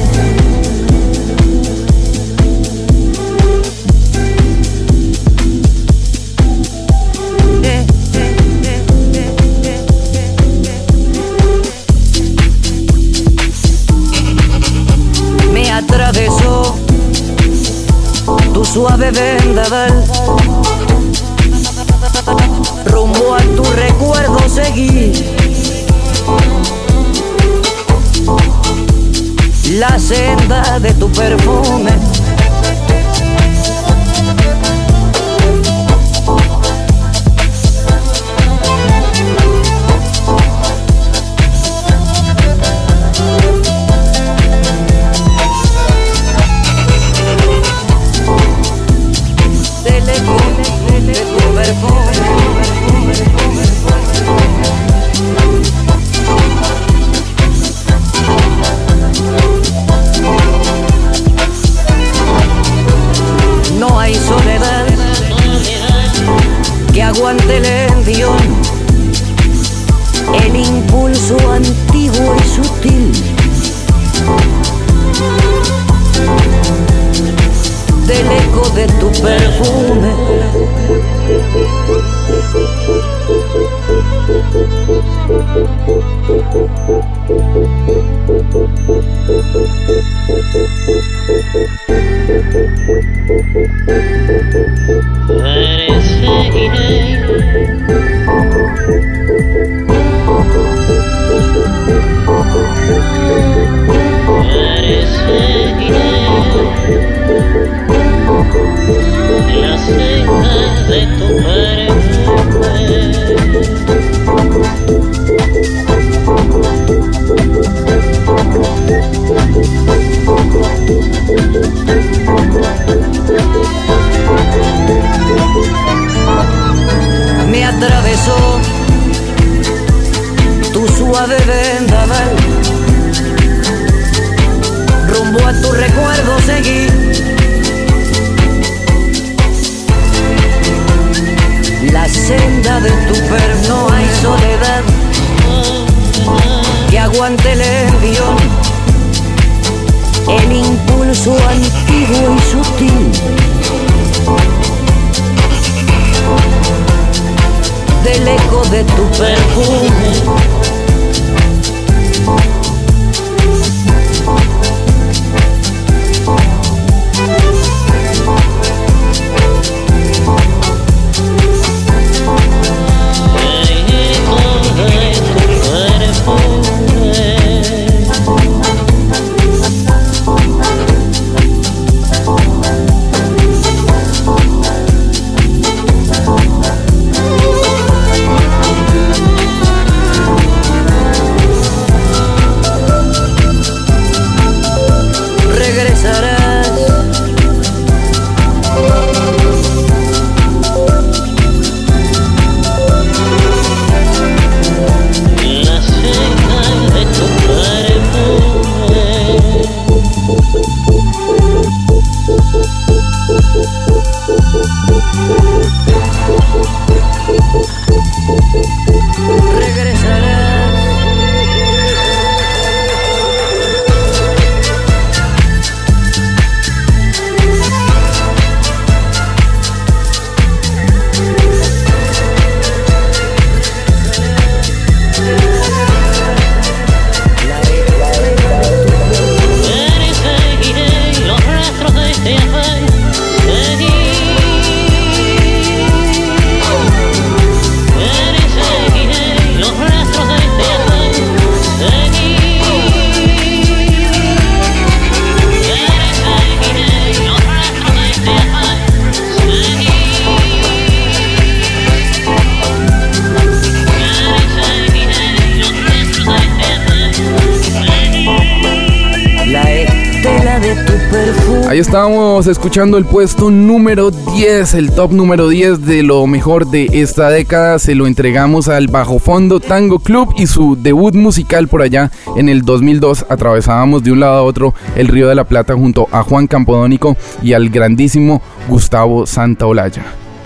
escuchando el puesto número 10, el top número 10 de lo mejor de esta década. Se lo entregamos al Bajo Fondo Tango Club y su debut musical por allá en el 2002. Atravesábamos de un lado a otro el Río de la Plata junto a Juan Campodónico y al grandísimo Gustavo Santaolalla.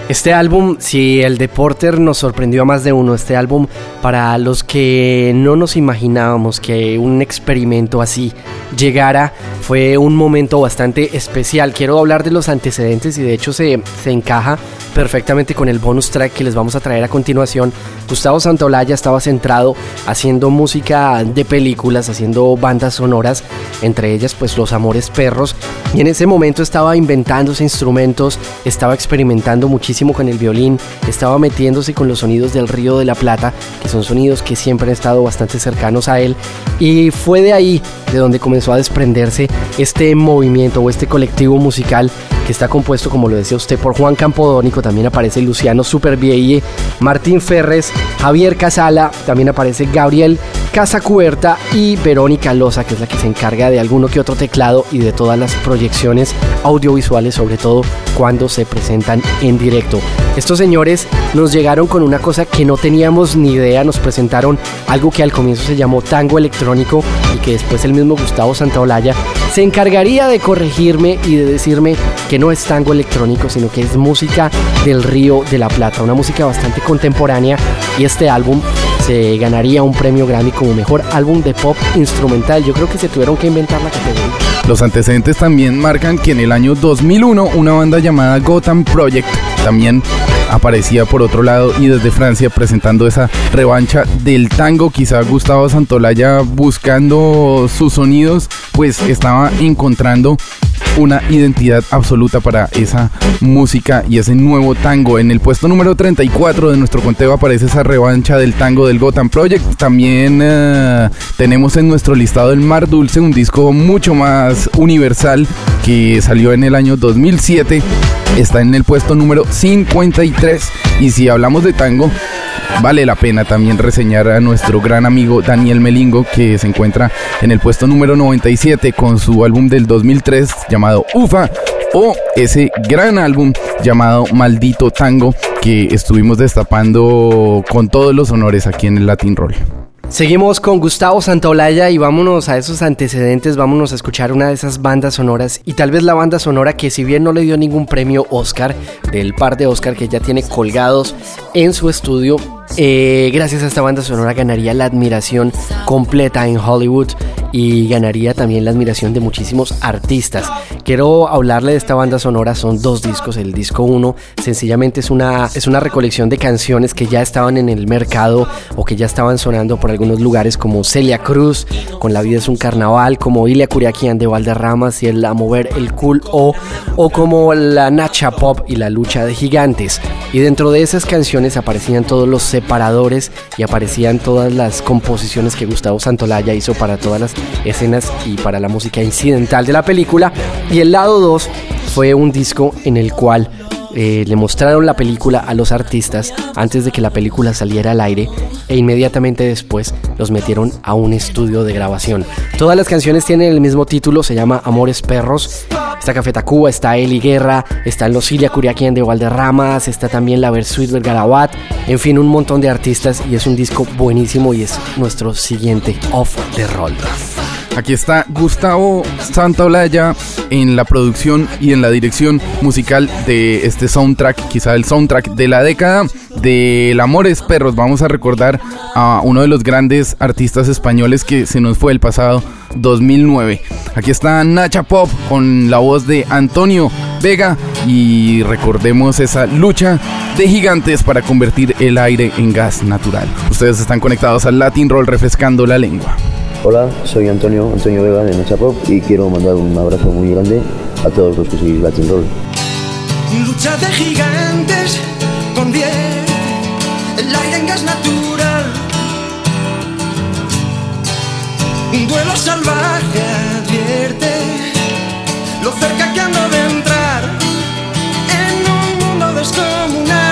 Este álbum, si el de Porter nos sorprendió a más de uno, este álbum para los que no nos imaginábamos que un experimento así llegara, fue un momento bastante especial. Quiero hablar de los antecedentes y de hecho se, se encaja perfectamente con el bonus track que les vamos a traer a continuación. Gustavo Santaolalla estaba centrado haciendo música de películas, haciendo bandas sonoras, entre ellas pues Los Amores Perros, y en ese momento estaba inventándose instrumentos, estaba experimentando muchísimo con el violín, estaba metiéndose con los sonidos del Río de la Plata, que son sonidos que siempre han estado bastante cercanos a él, y fue de ahí de donde comenzó a desprenderse este movimiento o este colectivo musical que está compuesto, como lo decía usted, por Juan Campodónico, también aparece Luciano Supervielle, Martín Ferres, Javier Casala, también aparece Gabriel Casacuerta y Verónica Loza, que es la que se encarga de alguno que otro teclado y de todas las proyecciones audiovisuales, sobre todo cuando se presentan en directo. Estos señores nos llegaron con una cosa que no teníamos ni idea, nos presentaron algo que al comienzo se llamó tango electrónico que después el mismo Gustavo Santaolalla se encargaría de corregirme y de decirme que no es tango electrónico, sino que es música del Río de la Plata, una música bastante contemporánea y este álbum se ganaría un premio Grammy como mejor álbum de pop instrumental. Yo creo que se tuvieron que inventar la categoría. Los antecedentes también marcan que en el año 2001 una banda llamada Gotham Project también aparecía por otro lado y desde Francia presentando esa revancha del tango. Quizá Gustavo Santolaya buscando sus sonidos, pues estaba encontrando una identidad absoluta para esa música y ese nuevo tango. En el puesto número 34 de nuestro conteo aparece esa revancha del tango del Gotham Project. También eh, tenemos en nuestro listado El Mar Dulce, un disco mucho más universal que salió en el año 2007. Está en el puesto número 53 y si hablamos de tango, vale la pena también reseñar a nuestro gran amigo Daniel Melingo que se encuentra en el puesto número 97 con su álbum del 2003 llamado Ufa o ese gran álbum llamado Maldito Tango que estuvimos destapando con todos los honores aquí en el Latin Roll. Seguimos con Gustavo Santaolalla y vámonos a esos antecedentes, vámonos a escuchar una de esas bandas sonoras y tal vez la banda sonora que si bien no le dio ningún premio Oscar, del par de Oscar que ya tiene colgados en su estudio, eh, gracias a esta banda sonora ganaría la admiración completa en Hollywood y ganaría también la admiración de muchísimos artistas. Quiero hablarle de esta banda sonora, son dos discos, el disco 1 sencillamente es una, es una recolección de canciones que ya estaban en el mercado o que ya estaban sonando por algunos lugares como Celia Cruz, con La vida es un carnaval, como Ilia Curiaquian de Valderramas y el A mover el cool o, o como la Nacha Pop y la lucha de gigantes. Y dentro de esas canciones aparecían todos los y aparecían todas las composiciones que Gustavo Santolaya hizo para todas las escenas y para la música incidental de la película. Y el lado 2 fue un disco en el cual eh, le mostraron la película a los artistas antes de que la película saliera al aire e inmediatamente después los metieron a un estudio de grabación. Todas las canciones tienen el mismo título, se llama Amores Perros. Está Café Tacuba, está Eli Guerra, está los Ilia Curiaquien de Valderramas, está también la Versuit del Garabat, en fin, un montón de artistas y es un disco buenísimo y es nuestro siguiente off the roll. Aquí está Gustavo Santaolalla en la producción y en la dirección musical de este soundtrack, quizá el soundtrack de la década del Amores Perros. Vamos a recordar a uno de los grandes artistas españoles que se nos fue el pasado 2009. Aquí está Nacha Pop con la voz de Antonio Vega y recordemos esa lucha de gigantes para convertir el aire en gas natural. Ustedes están conectados al Latin Roll refrescando la lengua. Hola, soy Antonio, Antonio Vega de Nacha Pop y quiero mandar un abrazo muy grande a todos los que seguís Latin Roll. Lucha de gigantes convierte el aire en gas natural. Un duelo salvaje advierte lo cerca que ando de entrar en un mundo descomunal.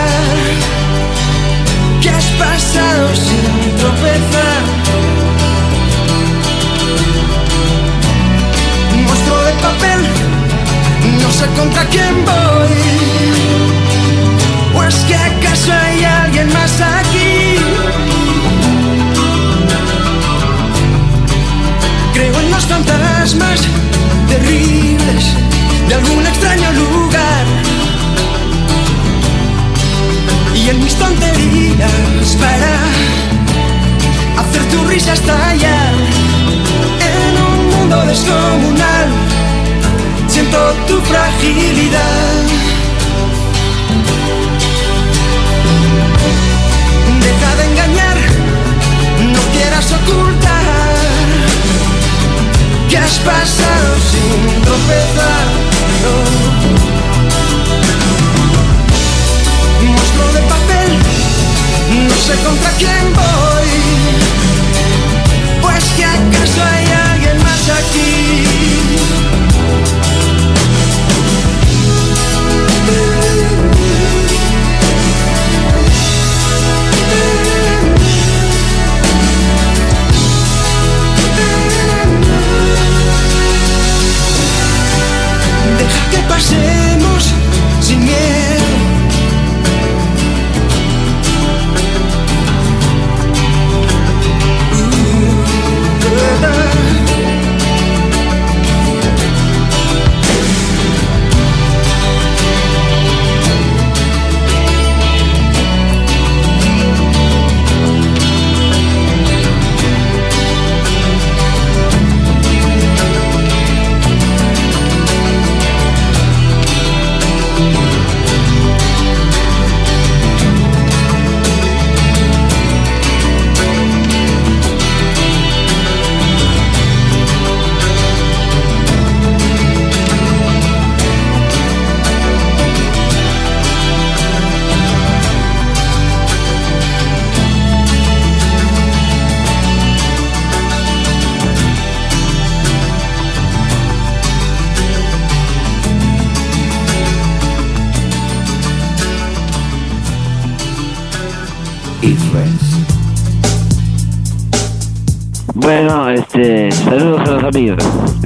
pasado sin tropezar. Monstruo de papel, no sé contra quién voy. ¿O es que acaso hay alguien más aquí? Creo en los fantasmas terribles de algún extraño lugar en mis tonterías para hacer tu risa estallar en un mundo descomunal. Siento tu fragilidad. Deja de engañar, no quieras ocultar que has pasado sin tropezar. Contra quién voy.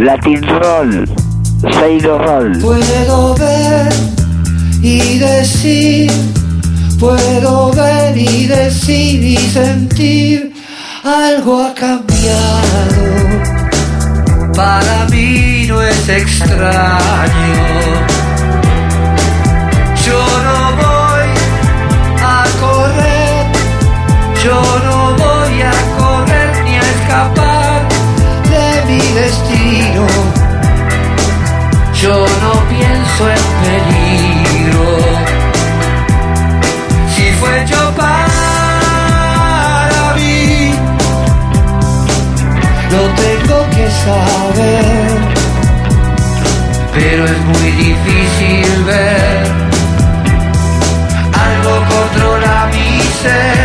Latin Roll, Sailor Roll. Puedo ver y decir, puedo ver y decir y sentir, algo ha cambiado. Para mí no es extraño. Yo no pienso en peligro. Si fue yo para mí, lo tengo que saber. Pero es muy difícil ver. Algo controla mi ser.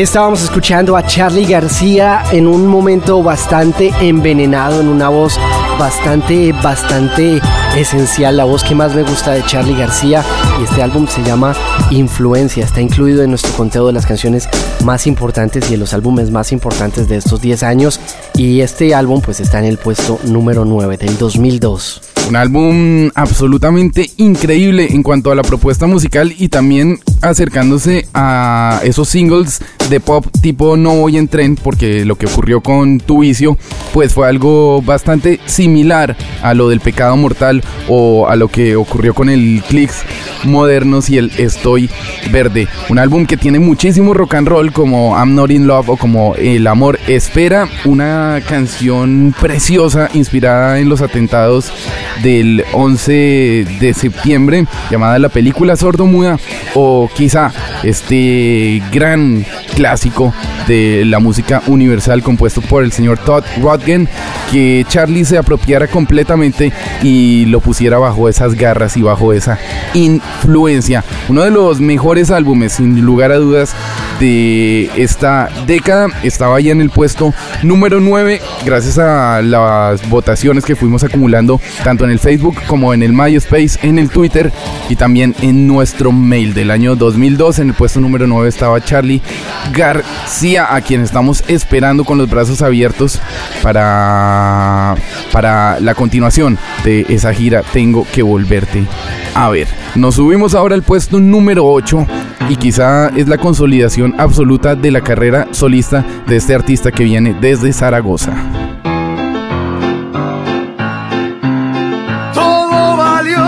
Estábamos escuchando a Charlie García en un momento bastante envenenado, en una voz bastante, bastante esencial, la voz que más me gusta de Charlie García. Y este álbum se llama Influencia, está incluido en nuestro conteo de las canciones más importantes y de los álbumes más importantes de estos 10 años. Y este álbum pues está en el puesto número 9 del 2002. Un álbum absolutamente increíble en cuanto a la propuesta musical y también acercándose a esos singles de pop tipo No voy en tren porque lo que ocurrió con Tu vicio pues fue algo bastante similar a lo del pecado mortal o a lo que ocurrió con el Clicks modernos y el Estoy verde. Un álbum que tiene muchísimo rock and roll como I'm Not in Love o como El amor espera, una canción preciosa inspirada en los atentados del 11 de septiembre llamada la película sordomuda o quizá este gran clásico de la música universal compuesto por el señor Todd Again. Que Charlie se apropiara completamente y lo pusiera bajo esas garras y bajo esa influencia. Uno de los mejores álbumes sin lugar a dudas de esta década estaba ya en el puesto número 9 gracias a las votaciones que fuimos acumulando tanto en el Facebook como en el MySpace, en el Twitter y también en nuestro mail del año 2002. En el puesto número 9 estaba Charlie García, a quien estamos esperando con los brazos abiertos para, para la continuación de esa gira Tengo que volverte a ver. Nos subimos ahora al puesto número 8 y quizá es la consolidación absoluta de la carrera solista de este artista que viene desde Zaragoza. Todo valió.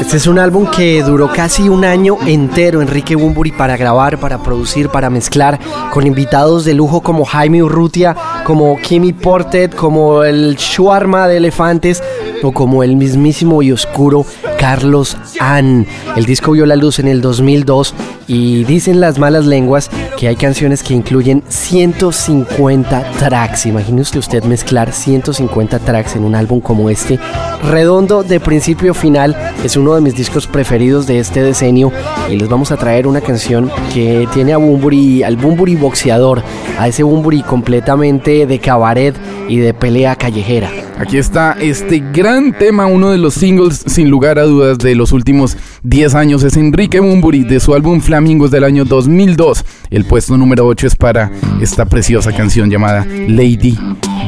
Este es un álbum que duró casi un año entero Enrique Bumburi para grabar, para producir, para mezclar con invitados de lujo como Jaime Urrutia, como Kimi Portet, como el Shuarma de Elefantes o como el mismísimo y oscuro Carlos Ann. El disco vio la luz en el 2002 y dicen las malas lenguas que hay canciones que incluyen 150 tracks. Imagínese usted mezclar 150 tracks en un álbum como este. Redondo de principio a final es uno de mis discos preferidos de este decenio y les vamos a traer una canción que tiene a Bumburi, al Bumburi boxeador, a ese Bumburi completamente de cabaret y de pelea callejera. Aquí está este gran tema, uno de los singles sin lugar a dudas de los últimos 10 años. Es Enrique Bumburi de su álbum Flamingos del año 2002. El puesto número 8 es para esta preciosa canción llamada Lady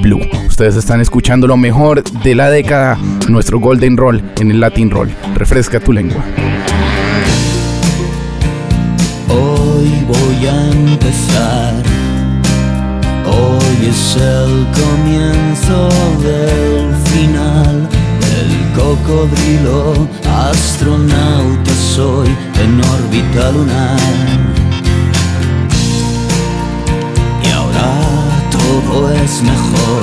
Blue. Ustedes están escuchando lo mejor de la década, nuestro Golden Roll en el Latin Roll. Refresca tu lengua. Hoy voy a empezar. Hoy es el comienzo del final del cocodrilo. Astronauta soy en órbita lunar. Y ahora todo es mejor.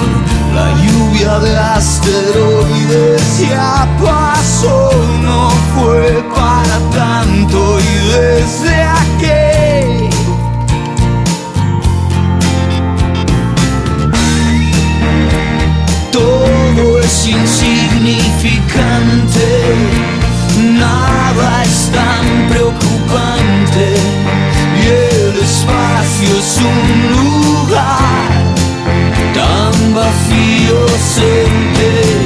La lluvia de asteroides ya pasó, no fue para tanto y desde aquí es insignificante, nada es tan preocupante. Y el espacio es un lugar tan vacío Lady,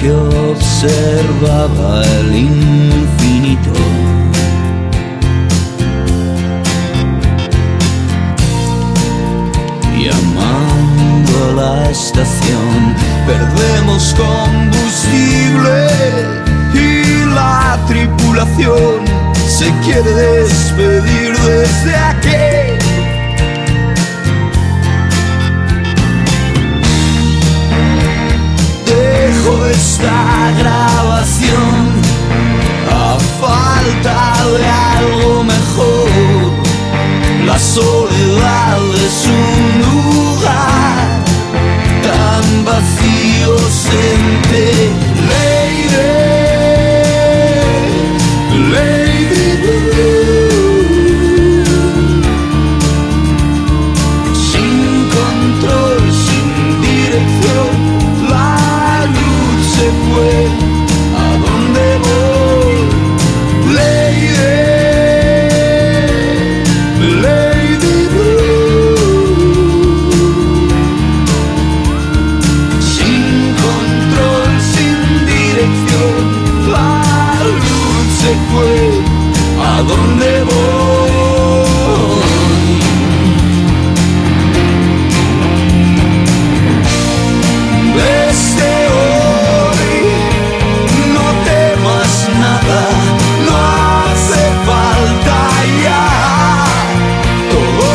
que observaba el infinito. Llamando a la estación, perdemos combustible y la tripulación se quiere despedir desde aquí. Esta grabación a falta de algo mejor. La soledad es un lugar tan vacío senté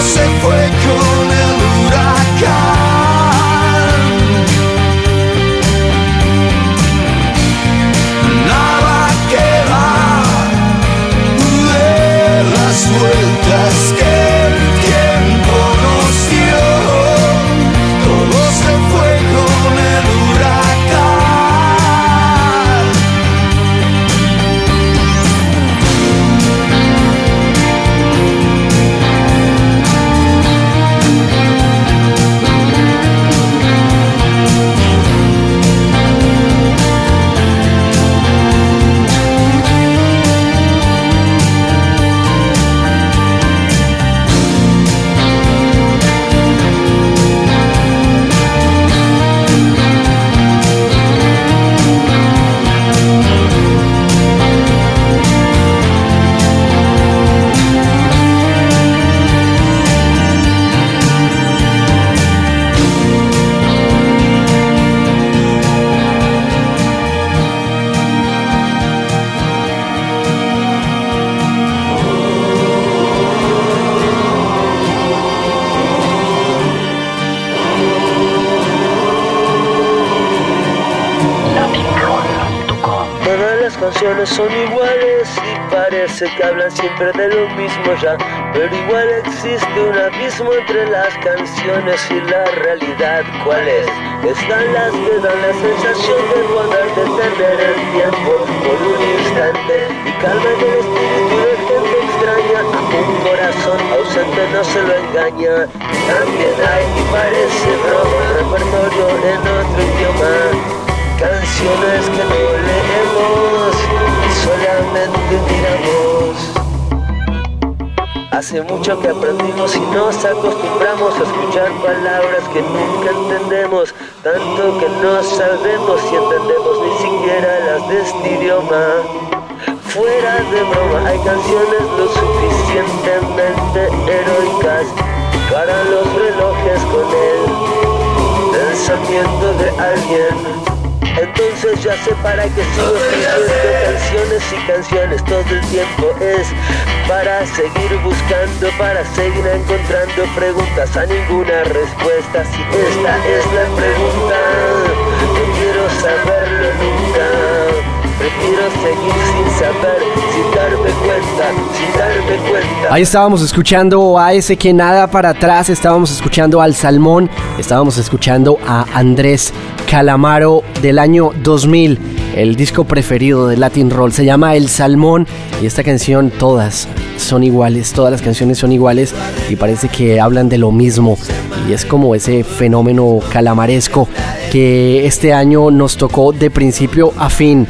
se fue con siempre de lo mismo ya, pero igual existe un abismo entre las canciones y la realidad. ¿Cuál es? Están las que dan la sensación de poder detener el tiempo por un instante y calman el espíritu de gente extraña a un corazón ausente no se lo engaña. Escuchar palabras que nunca entendemos, tanto que no sabemos si entendemos ni siquiera las de este idioma. Fuera de broma, hay canciones lo suficientemente heroicas para los relojes con el pensamiento de alguien. Entonces ya sé para qué sigo escribiendo canciones y canciones todo el tiempo es para seguir buscando, para seguir encontrando preguntas a ninguna respuesta. Si esta es la pregunta, no quiero saberlo nunca. Prefiero seguir sin saber, sin darme cuenta, sin darme cuenta. Ahí estábamos escuchando a ese que nada para atrás, estábamos escuchando al Salmón, estábamos escuchando a Andrés Calamaro del año 2000, el disco preferido de Latin Roll. Se llama El Salmón y esta canción todas son iguales, todas las canciones son iguales y parece que hablan de lo mismo y es como ese fenómeno calamaresco que este año nos tocó de principio a fin.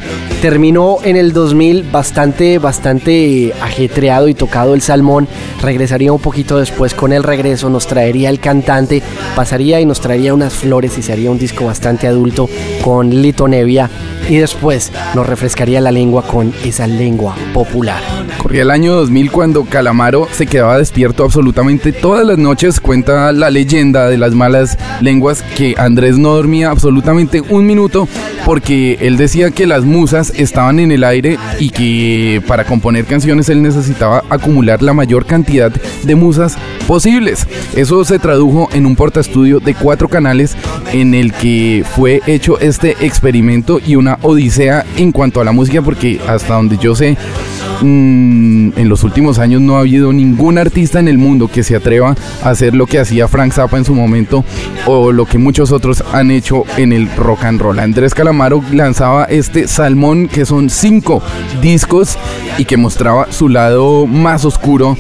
Terminó en el 2000 bastante, bastante ajetreado y tocado el salmón. Regresaría un poquito después con el regreso, nos traería el cantante, pasaría y nos traería unas flores y se haría un disco bastante adulto con Lito Nevia y después nos refrescaría la lengua con esa lengua popular. Corría el año 2000 cuando Calamaro se quedaba despierto absolutamente todas las noches. Cuenta la leyenda de las malas lenguas que Andrés no dormía absolutamente un minuto porque él decía que las musas estaban en el aire y que para componer canciones él necesitaba acumular la mayor cantidad de musas posibles. Eso se tradujo en un portaestudio de cuatro canales en el que fue hecho este experimento y una odisea en cuanto a la música porque hasta donde yo sé mm, en los últimos años no ha habido ningún artista en el mundo que se atreva a hacer lo que hacía Frank Zappa en su momento o lo que muchos otros han hecho en el rock and roll. Andrés Calamaro lanzaba este Salmón que son cinco discos y que mostraba su lado más oscuro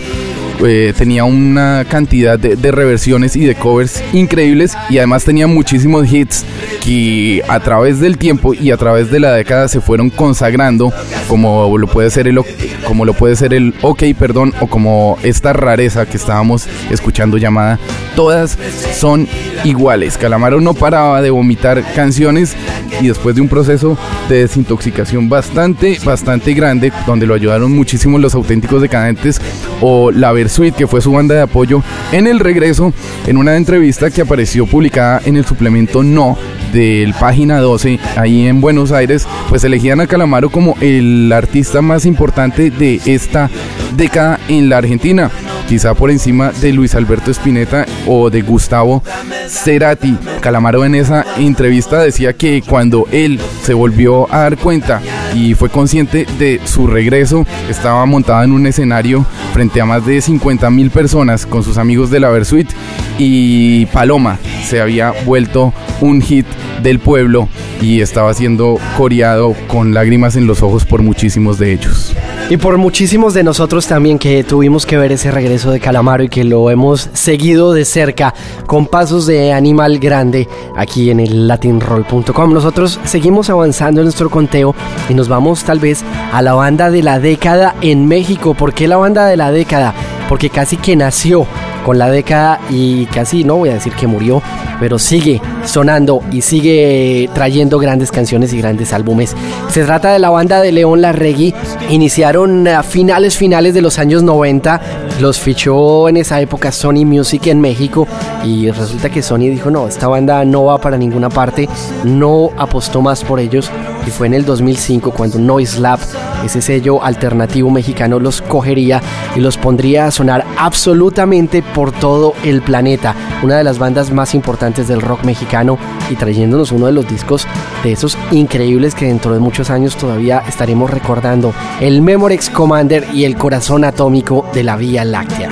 eh, tenía una cantidad de, reversiones y de covers increíbles y además tenía muchísimos hits que a través del tiempo y a través de la década se fueron consagrando como lo puede ser el como lo puede ser el OK perdón o como esta rareza que estábamos escuchando llamada todas son iguales. Calamaro no paraba de vomitar canciones y después de un proceso de desintoxicación bastante bastante grande donde lo ayudaron muchísimo los auténticos decadentes o la Versuit que fue su banda de apoyo en el regreso en una entrevista que apareció publicada en el suplemento No del página 12 ahí en Buenos Aires pues elegían a Calamaro como el artista más importante de esta década en la Argentina quizá por encima de Luis Alberto Spinetta o de Gustavo Cerati. Calamaro en esa entrevista decía que cuando él se volvió a dar cuenta y fue consciente de su regreso, estaba montado en un escenario frente a más de 50 mil personas con sus amigos de la Versuit y Paloma se había vuelto un hit del pueblo y estaba siendo coreado con lágrimas en los ojos por muchísimos de ellos. Y por muchísimos de nosotros también que tuvimos que ver ese regreso de Calamaro y que lo hemos seguido de cerca con pasos de animal grande aquí en el latinroll.com. Nosotros seguimos avanzando en nuestro conteo y nos vamos tal vez a la banda de la década en México. ¿Por qué la banda de la década? Porque casi que nació con la década y casi no voy a decir que murió, pero sigue sonando y sigue trayendo grandes canciones y grandes álbumes. Se trata de la banda de León Larregui. Iniciaron a finales finales de los años 90. Los fichó en esa época Sony Music en México y resulta que Sony dijo, "No, esta banda no va para ninguna parte." No apostó más por ellos y fue en el 2005 cuando Noise Lab, ese sello alternativo mexicano los cogería y los pondría a sonar absolutamente por todo el planeta. Una de las bandas más importantes del rock mexicano y trayéndonos uno de los discos de esos increíbles que dentro de muchos años todavía estaremos recordando. El Memorex Commander y el corazón atómico de la Vía Láctea.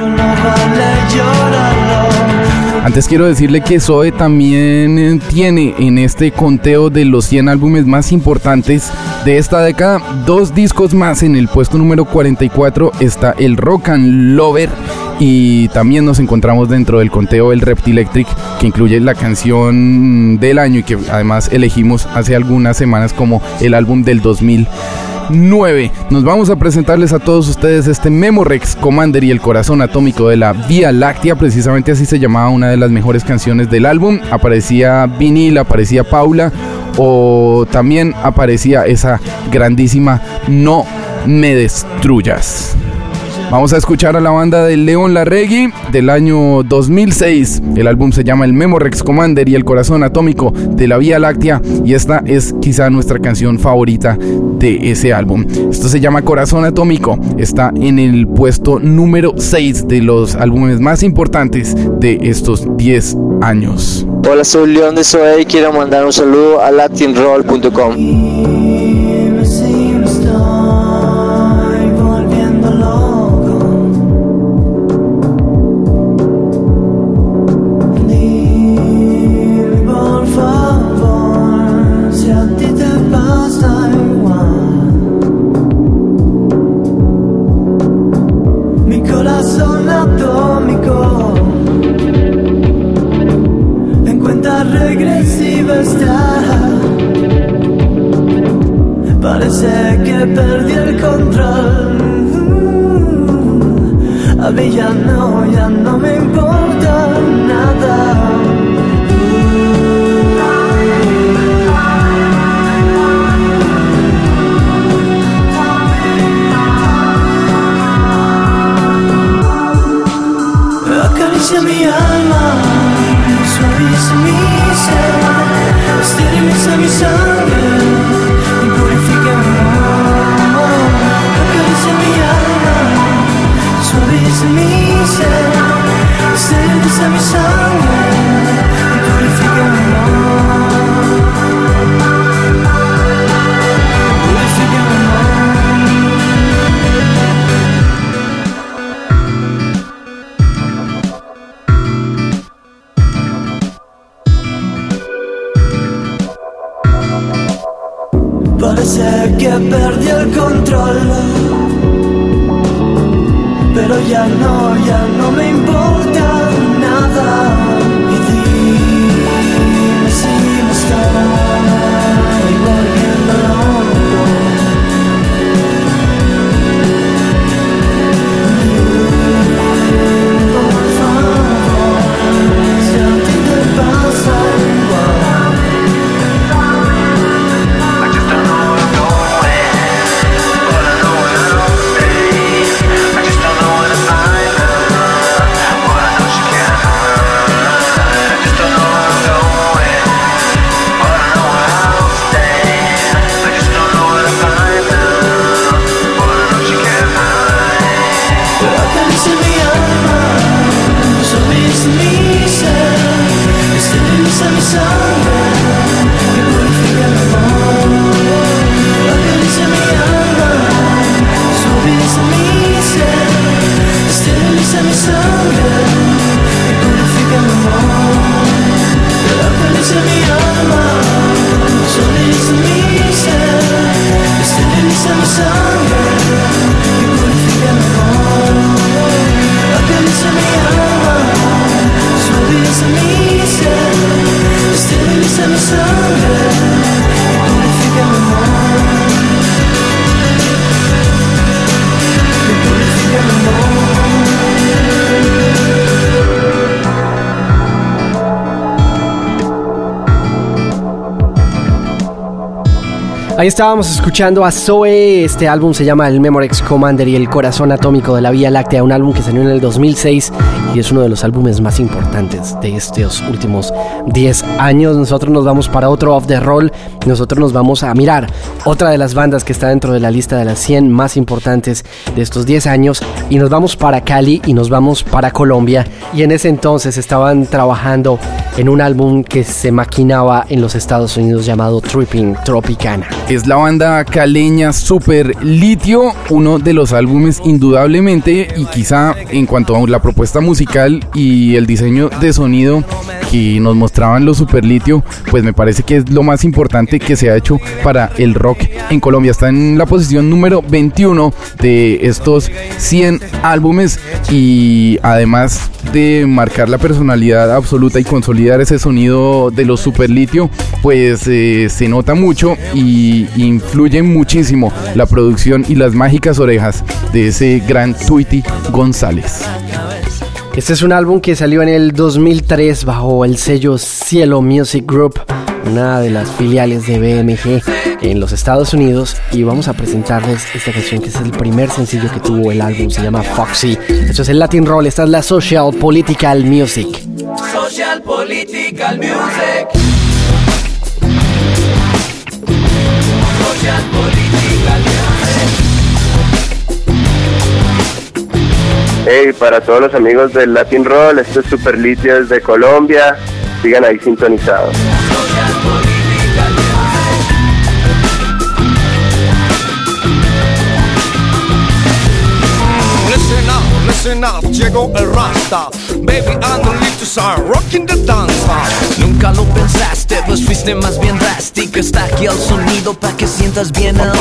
Antes quiero decirle que Zoe también eh, tiene en este conteo de los 100 álbumes más importantes de esta década dos discos más. En el puesto número 44 está el Rock and Lover y también nos encontramos dentro del conteo del Reptilectric que incluye la canción del año y que además elegimos hace algunas semanas como el álbum del 2009. Nos vamos a presentarles a todos ustedes este Memorex Commander y el corazón atómico de la Vía Láctea, precisamente así se llamaba una de las mejores canciones del álbum. Aparecía Vinil, aparecía Paula o también aparecía esa grandísima No me destruyas. Vamos a escuchar a la banda de León Larregui del año 2006. El álbum se llama El Memorex Commander y el corazón atómico de la Vía Láctea y esta es quizá nuestra canción favorita de ese álbum. Esto se llama Corazón Atómico. Está en el puesto número 6 de los álbumes más importantes de estos 10 años. Hola, soy León de Soe y quiero mandar un saludo a latinroll.com. esteriliza mi sangre y purifica Ahí estábamos escuchando a Zoe, este álbum se llama El Memorex Commander y el corazón atómico de la Vía Láctea, un álbum que salió en el 2006 y es uno de los álbumes más importantes de estos últimos 10 años. Nosotros nos vamos para otro off the roll, nosotros nos vamos a mirar otra de las bandas que está dentro de la lista de las 100 más importantes de estos 10 años y nos vamos para Cali y nos vamos para Colombia y en ese entonces estaban trabajando en un álbum que se maquinaba en los Estados Unidos llamado Tripping Tropicana. Es la banda caleña Super Litio, uno de los álbumes indudablemente y quizá en cuanto a la propuesta musical y el diseño de sonido que nos mostraban los Super Litio, pues me parece que es lo más importante que se ha hecho para el rock en Colombia. Está en la posición número 21 de estos 100 álbumes y además de marcar la personalidad absoluta y consolidar ese sonido de los Super Litio, pues eh, se nota mucho y influye muchísimo la producción y las mágicas orejas de ese gran Tweety González. Este es un álbum que salió en el 2003 bajo el sello Cielo Music Group, una de las filiales de BMG en los Estados Unidos. Y vamos a presentarles esta canción que es el primer sencillo que tuvo el álbum, se llama Foxy. Esto es el Latin Roll, esta es la Social Political Music. Social Political Music. Social Political Music. Hey, para todos los amigos del Latin Roll, esto es Super Litio desde Colombia. Sigan ahí sintonizados. Llegó el Rasta. Baby, I'm the little star, rocking the dance. Nunca lo pensaste, pues fuiste más bien drástico. Está aquí el sonido pa' que sientas bien el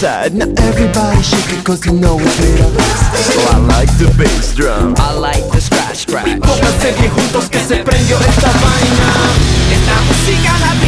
side. Now everybody shake it cause you know it's made of So I like the bass drum. I like the scratch scratch. Pónganse bien juntos que se prendió esta vaina. Esta música la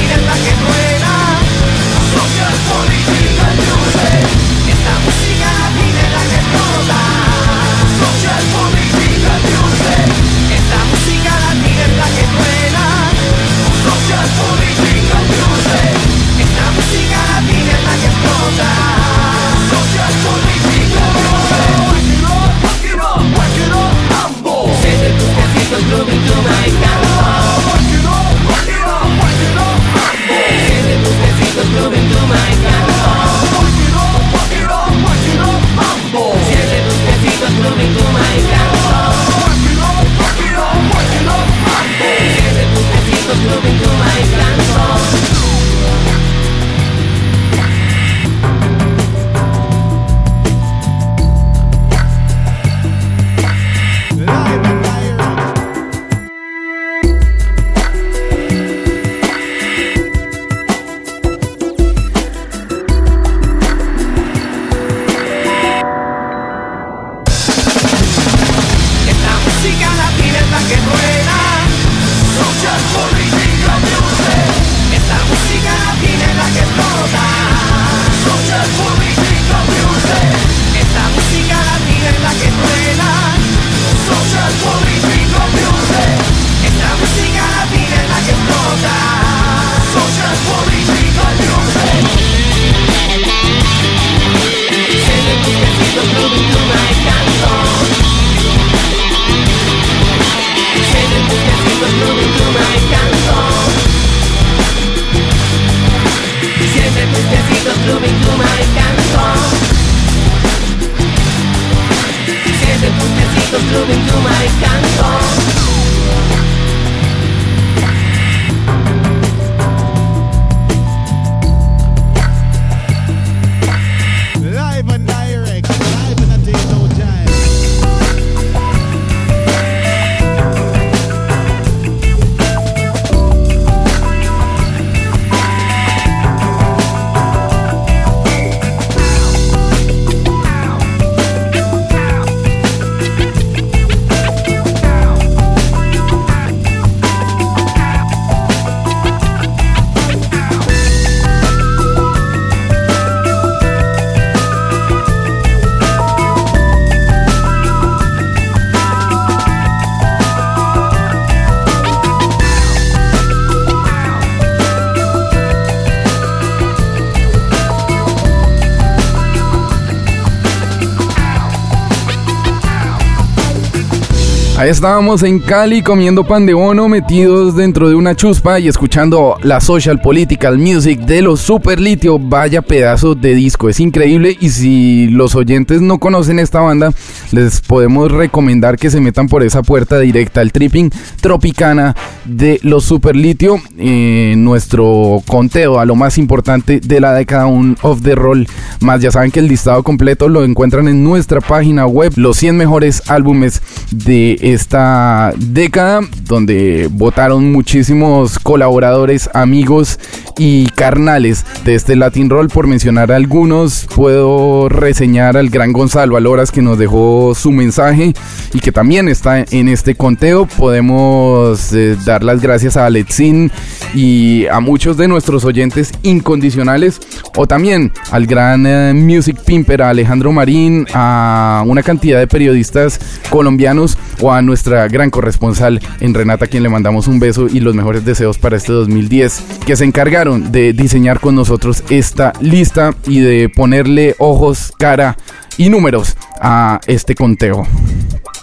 estábamos en Cali comiendo pan de bono, metidos dentro de una chuspa y escuchando la social political music de los Super Litio. Vaya pedazo de disco, es increíble. Y si los oyentes no conocen esta banda, les podemos recomendar que se metan por esa puerta directa al tripping tropicana de los Super Litio. Eh, nuestro conteo a lo más importante de la década un of the roll. Más ya saben que el listado completo lo encuentran en nuestra página web, los 100 mejores álbumes de esta década, donde votaron muchísimos colaboradores, amigos y carnales de este Latin Roll. Por mencionar algunos, puedo reseñar al gran Gonzalo Aloras que nos dejó su mensaje y que también está en este conteo. Podemos eh, dar las gracias a Alexin y a muchos de nuestros oyentes incondicionales o también al gran eh, music pimper Alejandro Marín, a una cantidad de periodistas colombianos o a nuestra gran corresponsal en Renata, a quien le mandamos un beso y los mejores deseos para este 2010, que se encargaron de diseñar con nosotros esta lista y de ponerle ojos, cara y números a este conteo.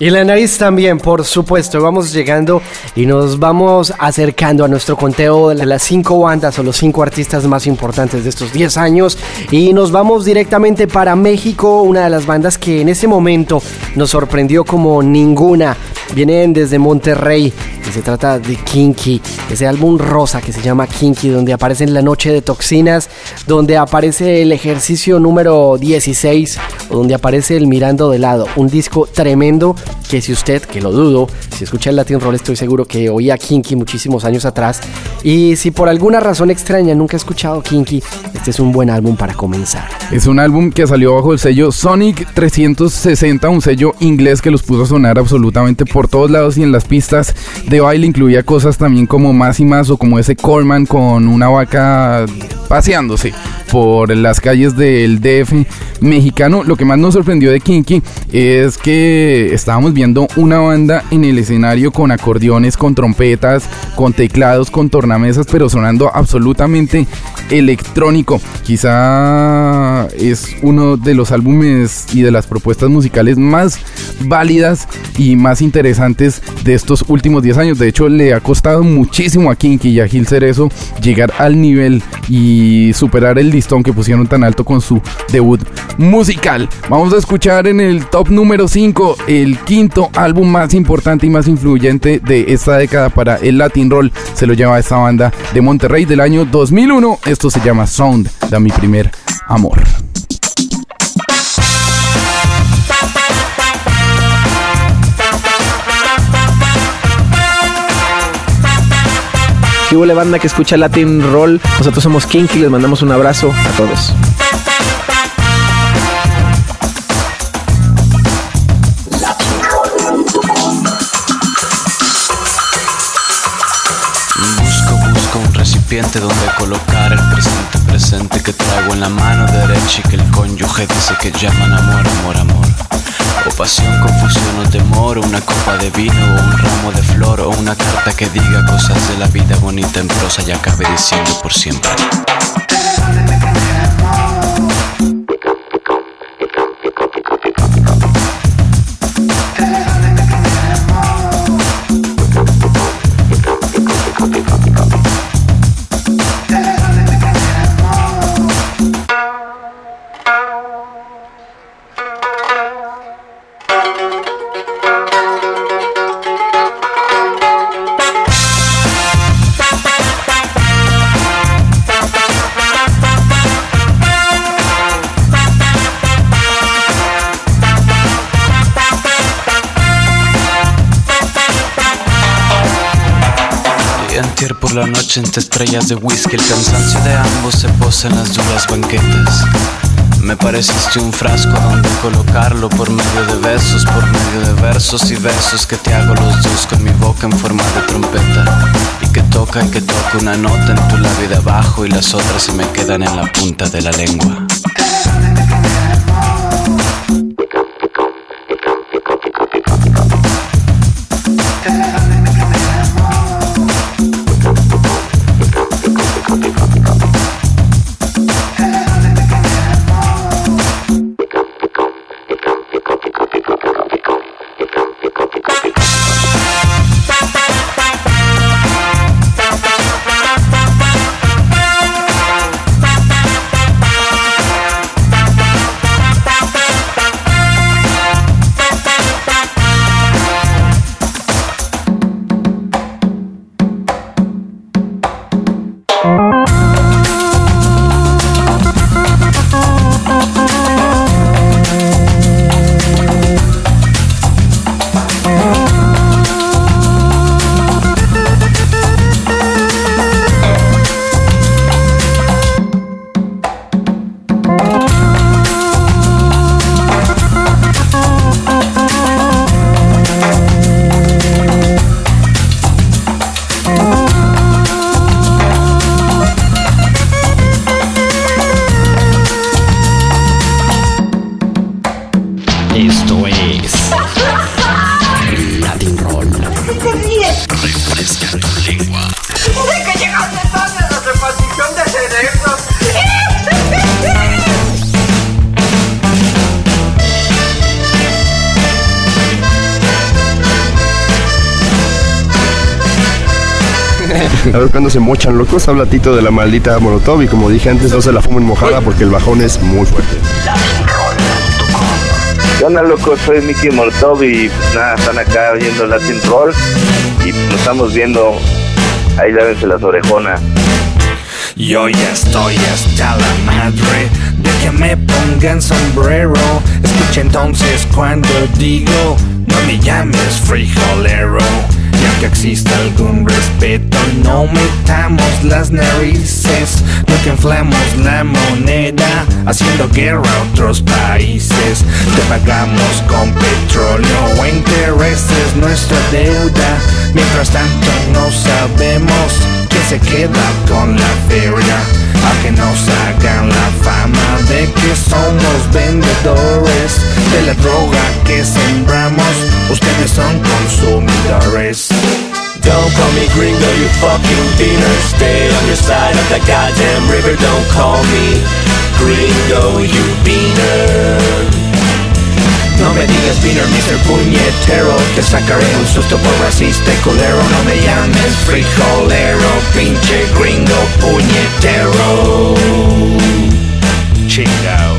Y la nariz también, por supuesto. Vamos llegando y nos vamos acercando a nuestro conteo de las cinco bandas o los cinco artistas más importantes de estos 10 años. Y nos vamos directamente para México, una de las bandas que en ese momento nos sorprendió como ninguna. Vienen desde Monterrey y se trata de Kinky, ese álbum rosa que se llama Kinky, donde aparece en La Noche de Toxinas, donde aparece el ejercicio número 16 o donde aparece el Mirando de lado. Un disco tremendo que si usted, que lo dudo, si escucha el Latin Roll estoy seguro que oía Kinky muchísimos años atrás. Y si por alguna razón extraña nunca ha escuchado Kinky, este es un buen álbum para comenzar. Es un álbum que salió bajo el sello Sonic 360, un sello inglés que los puso a sonar absolutamente por todos lados y en las pistas de baile incluía cosas también como más y más o como ese Coleman con una vaca paseándose por las calles del DF mexicano. Lo que más nos sorprendió de Kinky es que estábamos viendo una banda en el escenario con acordeones, con trompetas, con teclados, con tornamesas, pero sonando absolutamente electrónico. Quizá es uno de los álbumes y de las propuestas musicales más válidas y más interesantes de estos últimos 10 años. De hecho, le ha costado muchísimo a Kinky y a Gil Cerezo llegar al nivel y superar el listón que pusieron tan alto con su debut musical. Vamos a escuchar en el top número 5 el quinto álbum más importante y más influyente de esta década para el Latin Roll. Se lo lleva esta banda de Monterrey del año 2001. Esto se llama Sound de mi primer amor. ¿Qué hubo banda que escucha Latin Roll? Nosotros somos Kinky, les mandamos un abrazo a todos. Recipiente donde colocar el presente presente que traigo en la mano derecha y que el cónyuge dice que llaman amor, amor, amor. O pasión, confusión o temor, o una copa de vino, o un ramo de flor, o una carta que diga cosas de la vida bonita en prosa y acabe diciendo por siempre. 80 estrellas de whisky, el cansancio de ambos se posa en las duras banquetas. Me pareciste un frasco donde colocarlo por medio de besos, por medio de versos y versos que te hago los dos con mi boca en forma de trompeta. Y que toca y que toca una nota en tu labio de abajo y las otras se me quedan en la punta de la lengua. Cuándo se mochan locos. Habla Tito de la maldita Molotov y como dije antes, no se la fumen mojada porque el bajón es muy fuerte. ¿Qué onda, loco? Soy Mickey Molotov y pues, nada, están acá viendo Latin Roll y nos estamos viendo. Ahí lávense las orejonas. Yo ya estoy hasta la madre de que me pongan sombrero. Escucha entonces cuando digo, no me llames frijolero. Que exista algún respeto, no metamos las narices. No que inflamos la moneda, haciendo guerra a otros países. Te pagamos con petróleo o intereses nuestra deuda. Mientras tanto no sabemos quién se queda con la feria. A que nos hagan la fama de que somos vendedores de la droga que sembramos. Ustedes son consumidores. Don't call me gringo, you fucking beaner. Stay on your side of the goddamn river. Don't call me gringo, you beaner. No me digas beaner, Mr. Puñetero Te sacaré un susto por racista culero No me llames frijolero Pinche gringo puñetero Chingao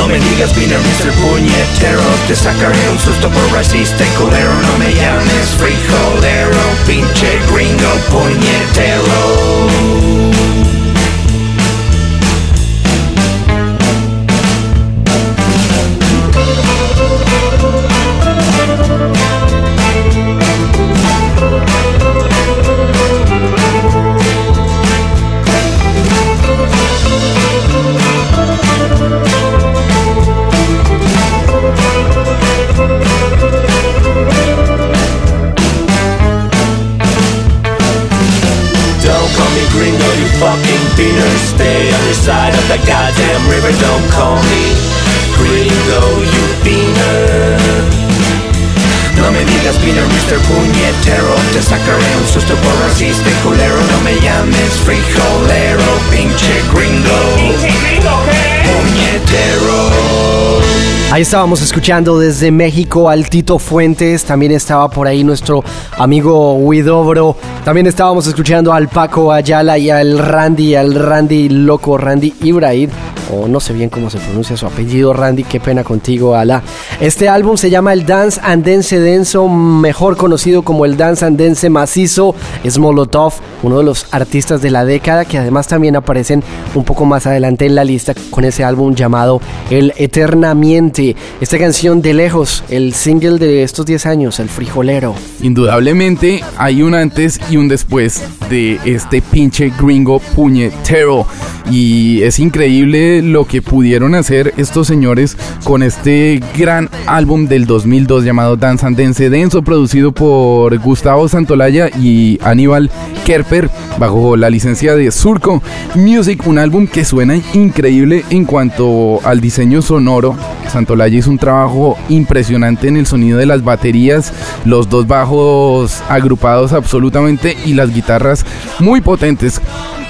No me digas beaner, Mr. Puñetero Te sacaré un susto por racista y culero No me llames frijolero Pinche gringo puñetero Estábamos escuchando desde México al Tito Fuentes, también estaba por ahí nuestro amigo Widobro, también estábamos escuchando al Paco Ayala y al Randy, al Randy loco, Randy Ibrahim, o no sé bien cómo se pronuncia su apellido, Randy, qué pena contigo, Ala. Este álbum se llama el Dance Andense Denso, mejor conocido como el Dance Andense Macizo, es Molotov, uno de los artistas de la década que además también aparecen un poco más adelante en la lista con ese álbum llamado El Eternamente. Esta canción de lejos, el single de estos 10 años, El Frijolero. Indudablemente hay un antes y un después de este pinche gringo puñetero. Y es increíble lo que pudieron hacer estos señores con este gran álbum del 2002 llamado Dance and Dance Denso, producido por Gustavo Santolaya y Aníbal Kerper bajo la licencia de Surco Music. Un álbum que suena increíble en cuanto al diseño sonoro. Santolaya hizo un trabajo impresionante en el sonido de las baterías, los dos bajos agrupados absolutamente y las guitarras muy potentes.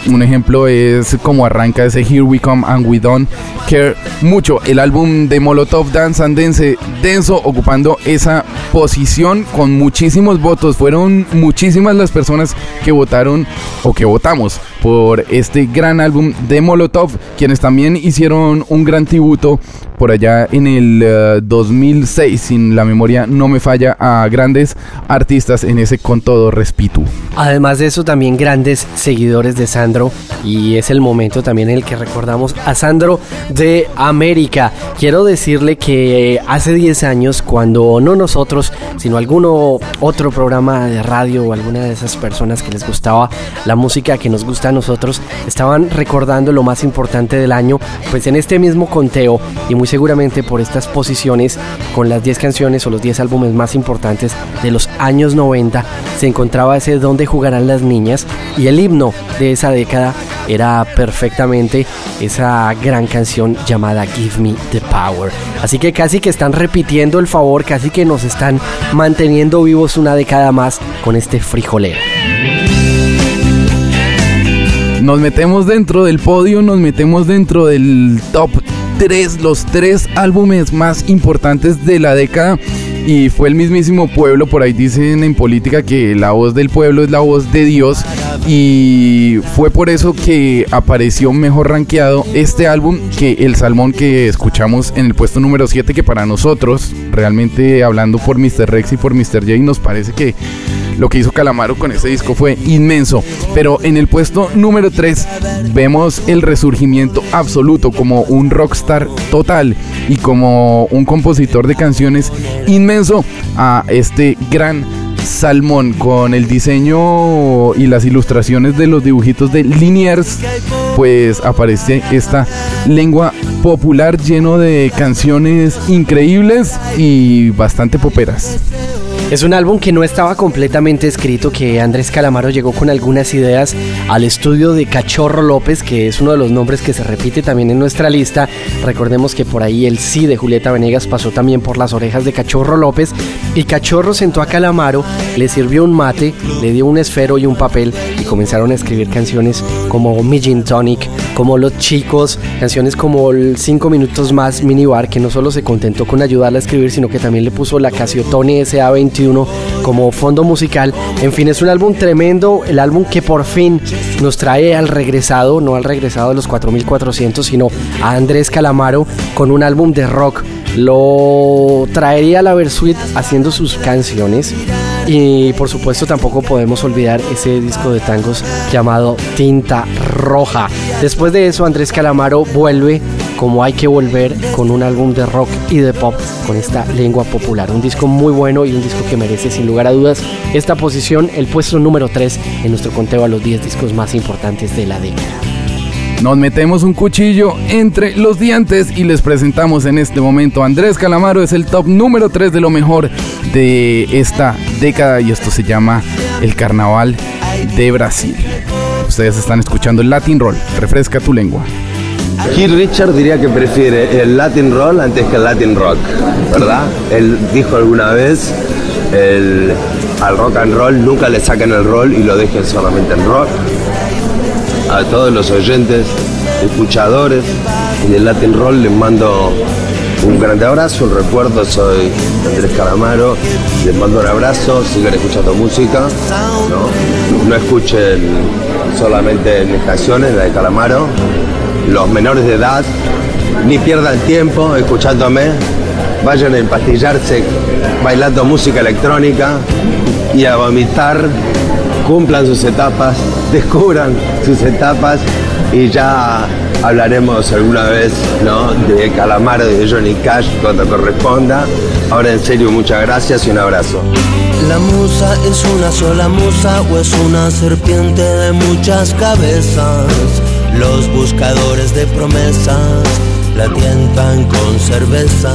Un ejemplo es como arranca ese Here We Come and We Don't Care mucho. El álbum de Molotov Dance and Dance denso ocupando esa posición con muchísimos votos. Fueron muchísimas las personas que votaron o que votamos por este gran álbum de Molotov, quienes también hicieron un gran tributo por allá en el eh, 2006, sin la memoria no me falla, a grandes artistas en ese con todo respeto. Además de eso, también grandes seguidores de Sandro y es el momento también en el que recordamos a Sandro de América. Quiero decirle que hace 10 años, cuando no nosotros, sino alguno otro programa de radio o alguna de esas personas que les gustaba la música que nos gusta a nosotros, estaban recordando lo más importante del año, pues en este mismo conteo y muy seguramente por estas posiciones con las 10 canciones o los 10 álbumes más importantes de los años 90 se encontraba ese Donde jugarán las niñas y el himno de esa década era perfectamente esa gran canción llamada Give Me the Power. Así que casi que están repitiendo el favor, casi que nos están manteniendo vivos una década más con este frijolero. Nos metemos dentro del podio, nos metemos dentro del top 3, los tres álbumes más importantes de la década. Y fue el mismísimo pueblo, por ahí dicen en política que la voz del pueblo es la voz de Dios. Y fue por eso que apareció mejor rankeado este álbum que el Salmón que escuchamos en el puesto número 7, que para nosotros, realmente hablando por Mr. Rex y por Mr. J, nos parece que lo que hizo Calamaro con ese disco fue inmenso. Pero en el puesto número 3 vemos el resurgimiento absoluto como un rockstar total y como un compositor de canciones inmenso a este gran Salmón con el diseño y las ilustraciones de los dibujitos de Liniers, pues aparece esta lengua popular lleno de canciones increíbles y bastante poperas. Es un álbum que no estaba completamente escrito, que Andrés Calamaro llegó con algunas ideas al estudio de Cachorro López, que es uno de los nombres que se repite también en nuestra lista. Recordemos que por ahí el sí de Julieta Venegas pasó también por las orejas de Cachorro López y Cachorro sentó a Calamaro, le sirvió un mate, le dio un esfero y un papel y comenzaron a escribir canciones como Mi Tonic, como Los Chicos, canciones como el 5 minutos más minibar, que no solo se contentó con ayudarla a escribir, sino que también le puso la Casiotone SA21 como fondo musical. En fin, es un álbum tremendo, el álbum que por fin nos trae al regresado, no al regresado de los 4400, sino a Andrés Calamaro con un álbum de rock. Lo traería a la Versuit haciendo sus canciones. Y por supuesto tampoco podemos olvidar ese disco de tangos llamado Tinta Roja. Después de eso Andrés Calamaro vuelve como hay que volver con un álbum de rock y de pop con esta lengua popular. Un disco muy bueno y un disco que merece sin lugar a dudas esta posición, el puesto número 3 en nuestro conteo a los 10 discos más importantes de la década. Nos metemos un cuchillo entre los dientes y les presentamos en este momento Andrés Calamaro es el top número 3 de lo mejor de esta década y esto se llama el Carnaval de Brasil. Ustedes están escuchando el Latin Roll, refresca tu lengua. Keith Richard diría que prefiere el Latin Roll antes que el Latin Rock, ¿verdad? Él dijo alguna vez, el, al rock and roll nunca le saquen el roll y lo dejen solamente en rock. A todos los oyentes, escuchadores del Latin Roll les mando un grande abrazo, un recuerdo, soy Andrés Calamaro, les mando un abrazo, sigan escuchando música, no, no escuchen solamente mis canciones, la de Calamaro, los menores de edad, ni pierdan tiempo escuchándome, vayan a empastillarse bailando música electrónica y a vomitar, cumplan sus etapas, <laughs> descubran sus etapas y ya hablaremos alguna vez ¿no? de Calamaro, de Johnny Cash cuando corresponda. Ahora en serio, muchas gracias y un abrazo. La musa es una sola musa o es una serpiente de muchas cabezas. Los buscadores de promesas la tientan con cerveza.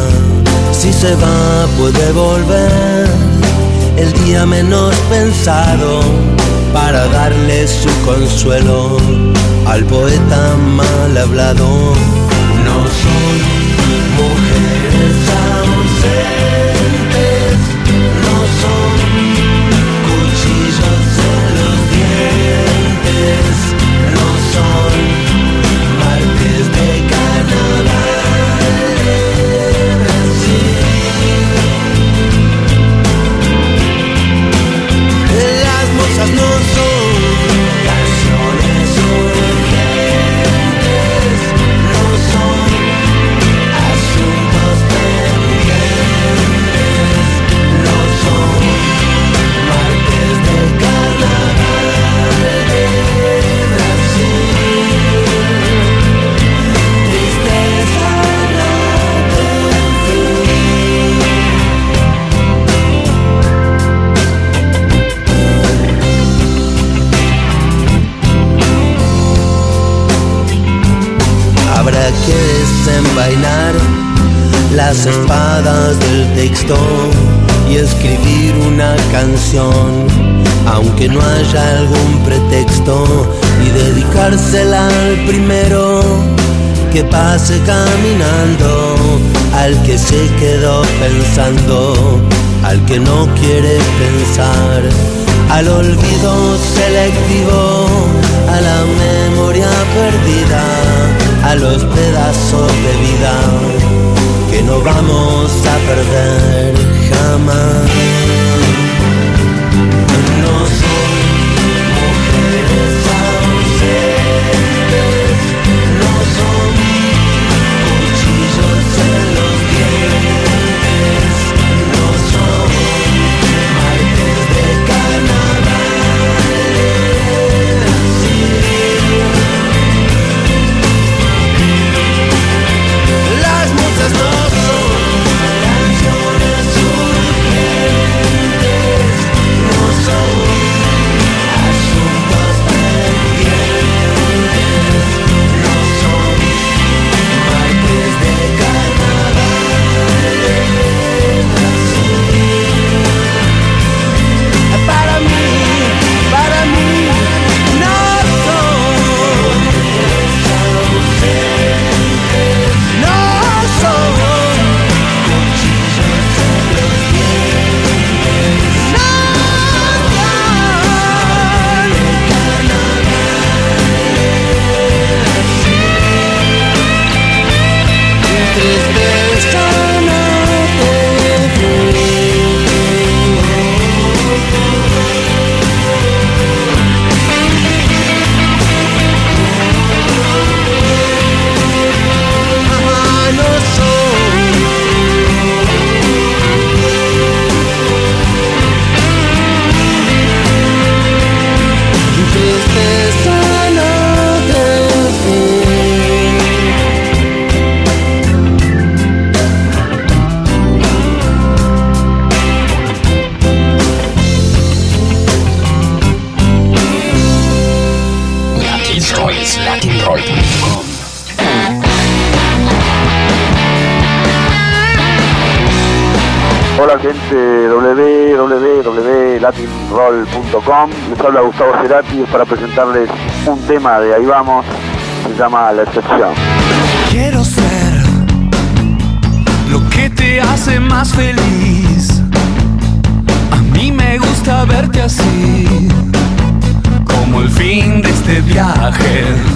Si se va puede volver el día menos pensado para darle su consuelo al poeta mal hablado. No son mujeres las espadas del texto y escribir una canción, aunque no haya algún pretexto, y dedicársela al primero que pase caminando, al que se quedó pensando, al que no quiere pensar, al olvido selectivo, a la memoria perdida, a los pedazos de vida que no vamos a perder jamás. Gustavo Cerati para presentarles un tema de Ahí Vamos, se llama La Excepción. Quiero ser lo que te hace más feliz. A mí me gusta verte así, como el fin de este viaje.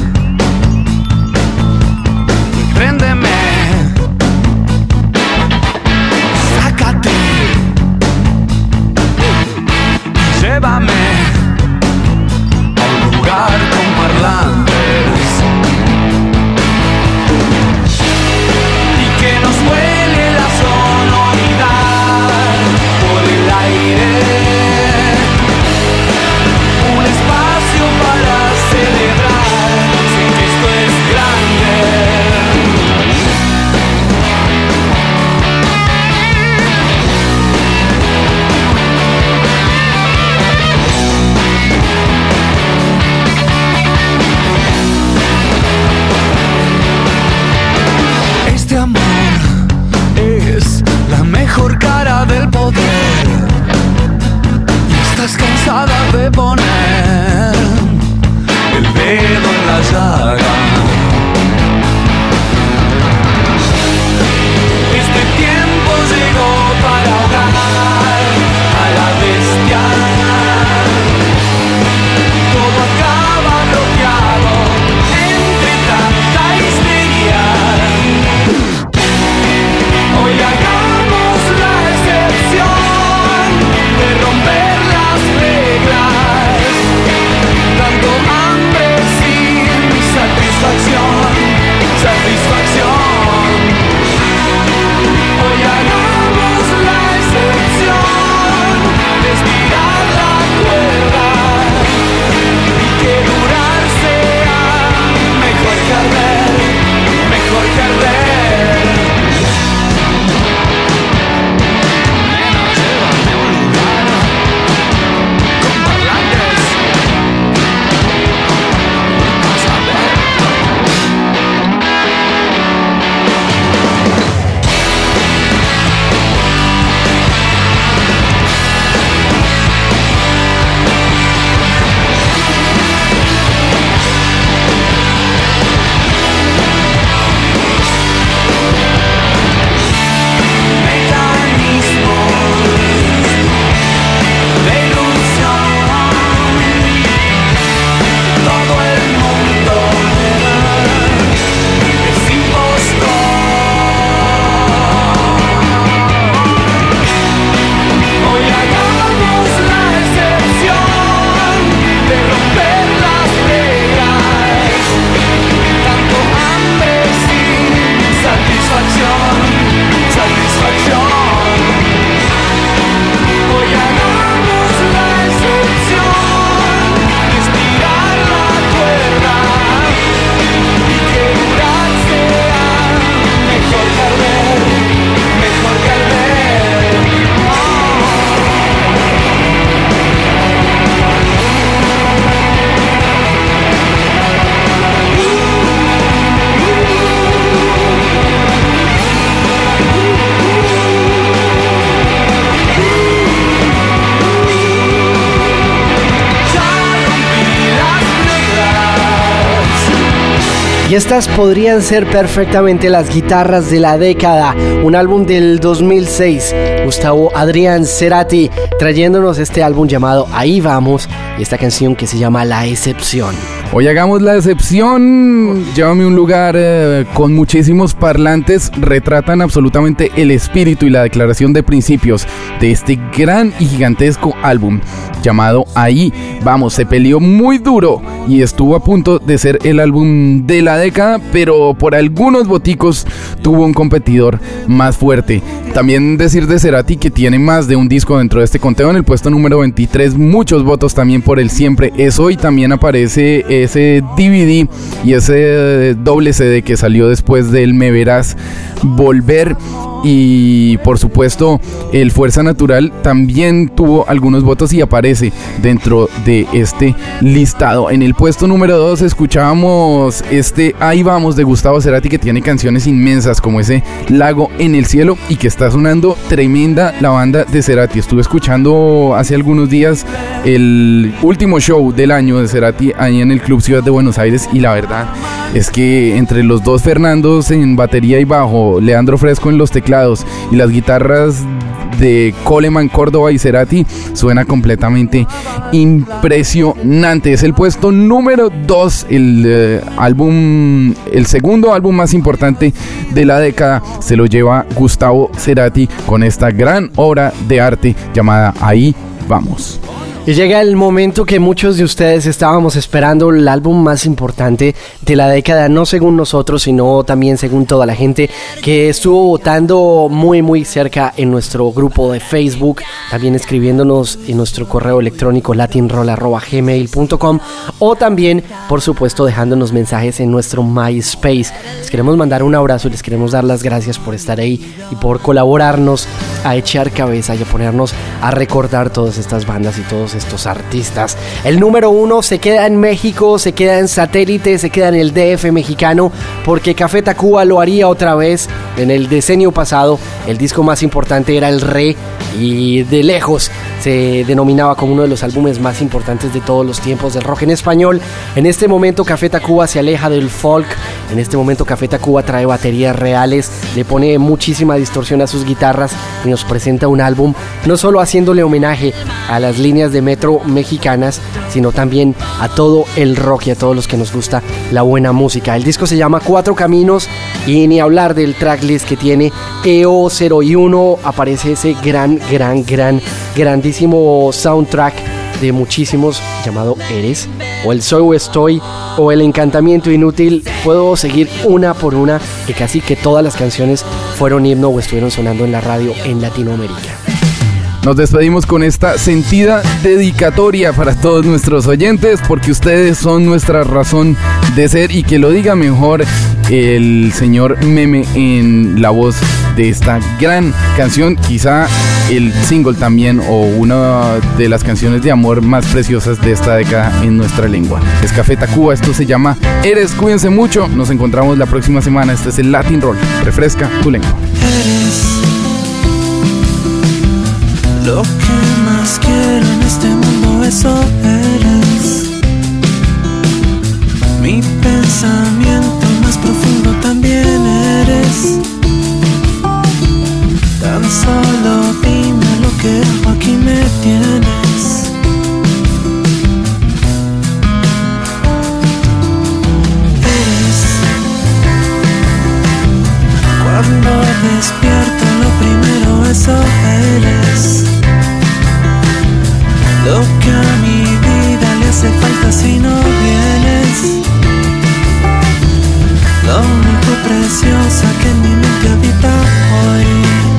Estas podrían ser perfectamente las guitarras de la década. Un álbum del 2006. Gustavo Adrián Cerati trayéndonos este álbum llamado Ahí vamos y esta canción que se llama La excepción. Hoy hagamos la excepción. Llévame un lugar eh, con muchísimos parlantes. Retratan absolutamente el espíritu y la declaración de principios de este gran y gigantesco álbum llamado Ahí. Vamos, se peleó muy duro y estuvo a punto de ser el álbum de la década, pero por algunos boticos tuvo un competidor más fuerte. También decir de Cerati que tiene más de un disco dentro de este conteo en el puesto número 23, muchos votos también por el siempre eso y también aparece ese DVD y ese doble CD que salió después del Me Verás Volver y por supuesto el Fuerza Natural también tuvo algunos votos y aparece dentro de este listado. En el puesto número 2 escuchábamos este Ahí vamos de Gustavo Cerati que tiene canciones inmensas como ese Lago en el cielo y que está sonando tremenda la banda de Cerati. Estuve escuchando hace algunos días el último show del año de Cerati ahí en el Club Ciudad de Buenos Aires y la verdad es que entre los dos Fernandos en batería y bajo, Leandro Fresco en los teclados y las guitarras de Coleman, Córdoba y Cerati suena completamente impresionante. Es el puesto número 2, el eh, álbum, el segundo álbum más importante de la década. Se lo lleva Gustavo Cerati con esta gran obra de arte llamada Ahí vamos. Y llega el momento que muchos de ustedes estábamos esperando, el álbum más importante de la década, no según nosotros, sino también según toda la gente que estuvo votando muy muy cerca en nuestro grupo de Facebook, también escribiéndonos en nuestro correo electrónico latinroll.gmail.com o también, por supuesto, dejándonos mensajes en nuestro MySpace. Les queremos mandar un abrazo y les queremos dar las gracias por estar ahí y por colaborarnos a echar cabeza y a ponernos a recordar todas estas bandas y todos estos artistas. El número uno se queda en México, se queda en satélite, se queda en el DF mexicano, porque Café Tacuba lo haría otra vez en el decenio pasado. El disco más importante era El Rey y de lejos se denominaba como uno de los álbumes más importantes de todos los tiempos del rock en español. En este momento Café Tacuba se aleja del folk, en este momento Café Tacuba trae baterías reales, le pone muchísima distorsión a sus guitarras y nos presenta un álbum no solo haciéndole homenaje a las líneas de metro mexicanas, sino también a todo el rock y a todos los que nos gusta la buena música. El disco se llama Cuatro Caminos y ni hablar del tracklist que tiene EO01, aparece ese gran, gran, gran, grandísimo soundtrack de muchísimos llamado Eres o el Soy o Estoy o el Encantamiento Inútil. Puedo seguir una por una que casi que todas las canciones fueron himno o estuvieron sonando en la radio en Latinoamérica. Nos despedimos con esta sentida dedicatoria para todos nuestros oyentes porque ustedes son nuestra razón de ser y que lo diga mejor el señor Meme en la voz de esta gran canción, quizá el single también o una de las canciones de amor más preciosas de esta década en nuestra lengua. Es Café Tacuba, esto se llama Eres, cuídense mucho, nos encontramos la próxima semana, este es el Latin Roll, refresca tu lengua. Lo que más quiero en este mundo, eso eres. Mi pensamiento más profundo también eres. Tan solo dime lo que aquí me tienes. Eres. Cuando despierto, lo primero, eso eres. Lo que a mi vida le hace falta si no vienes. Lo único preciosa que en mi mente habita hoy.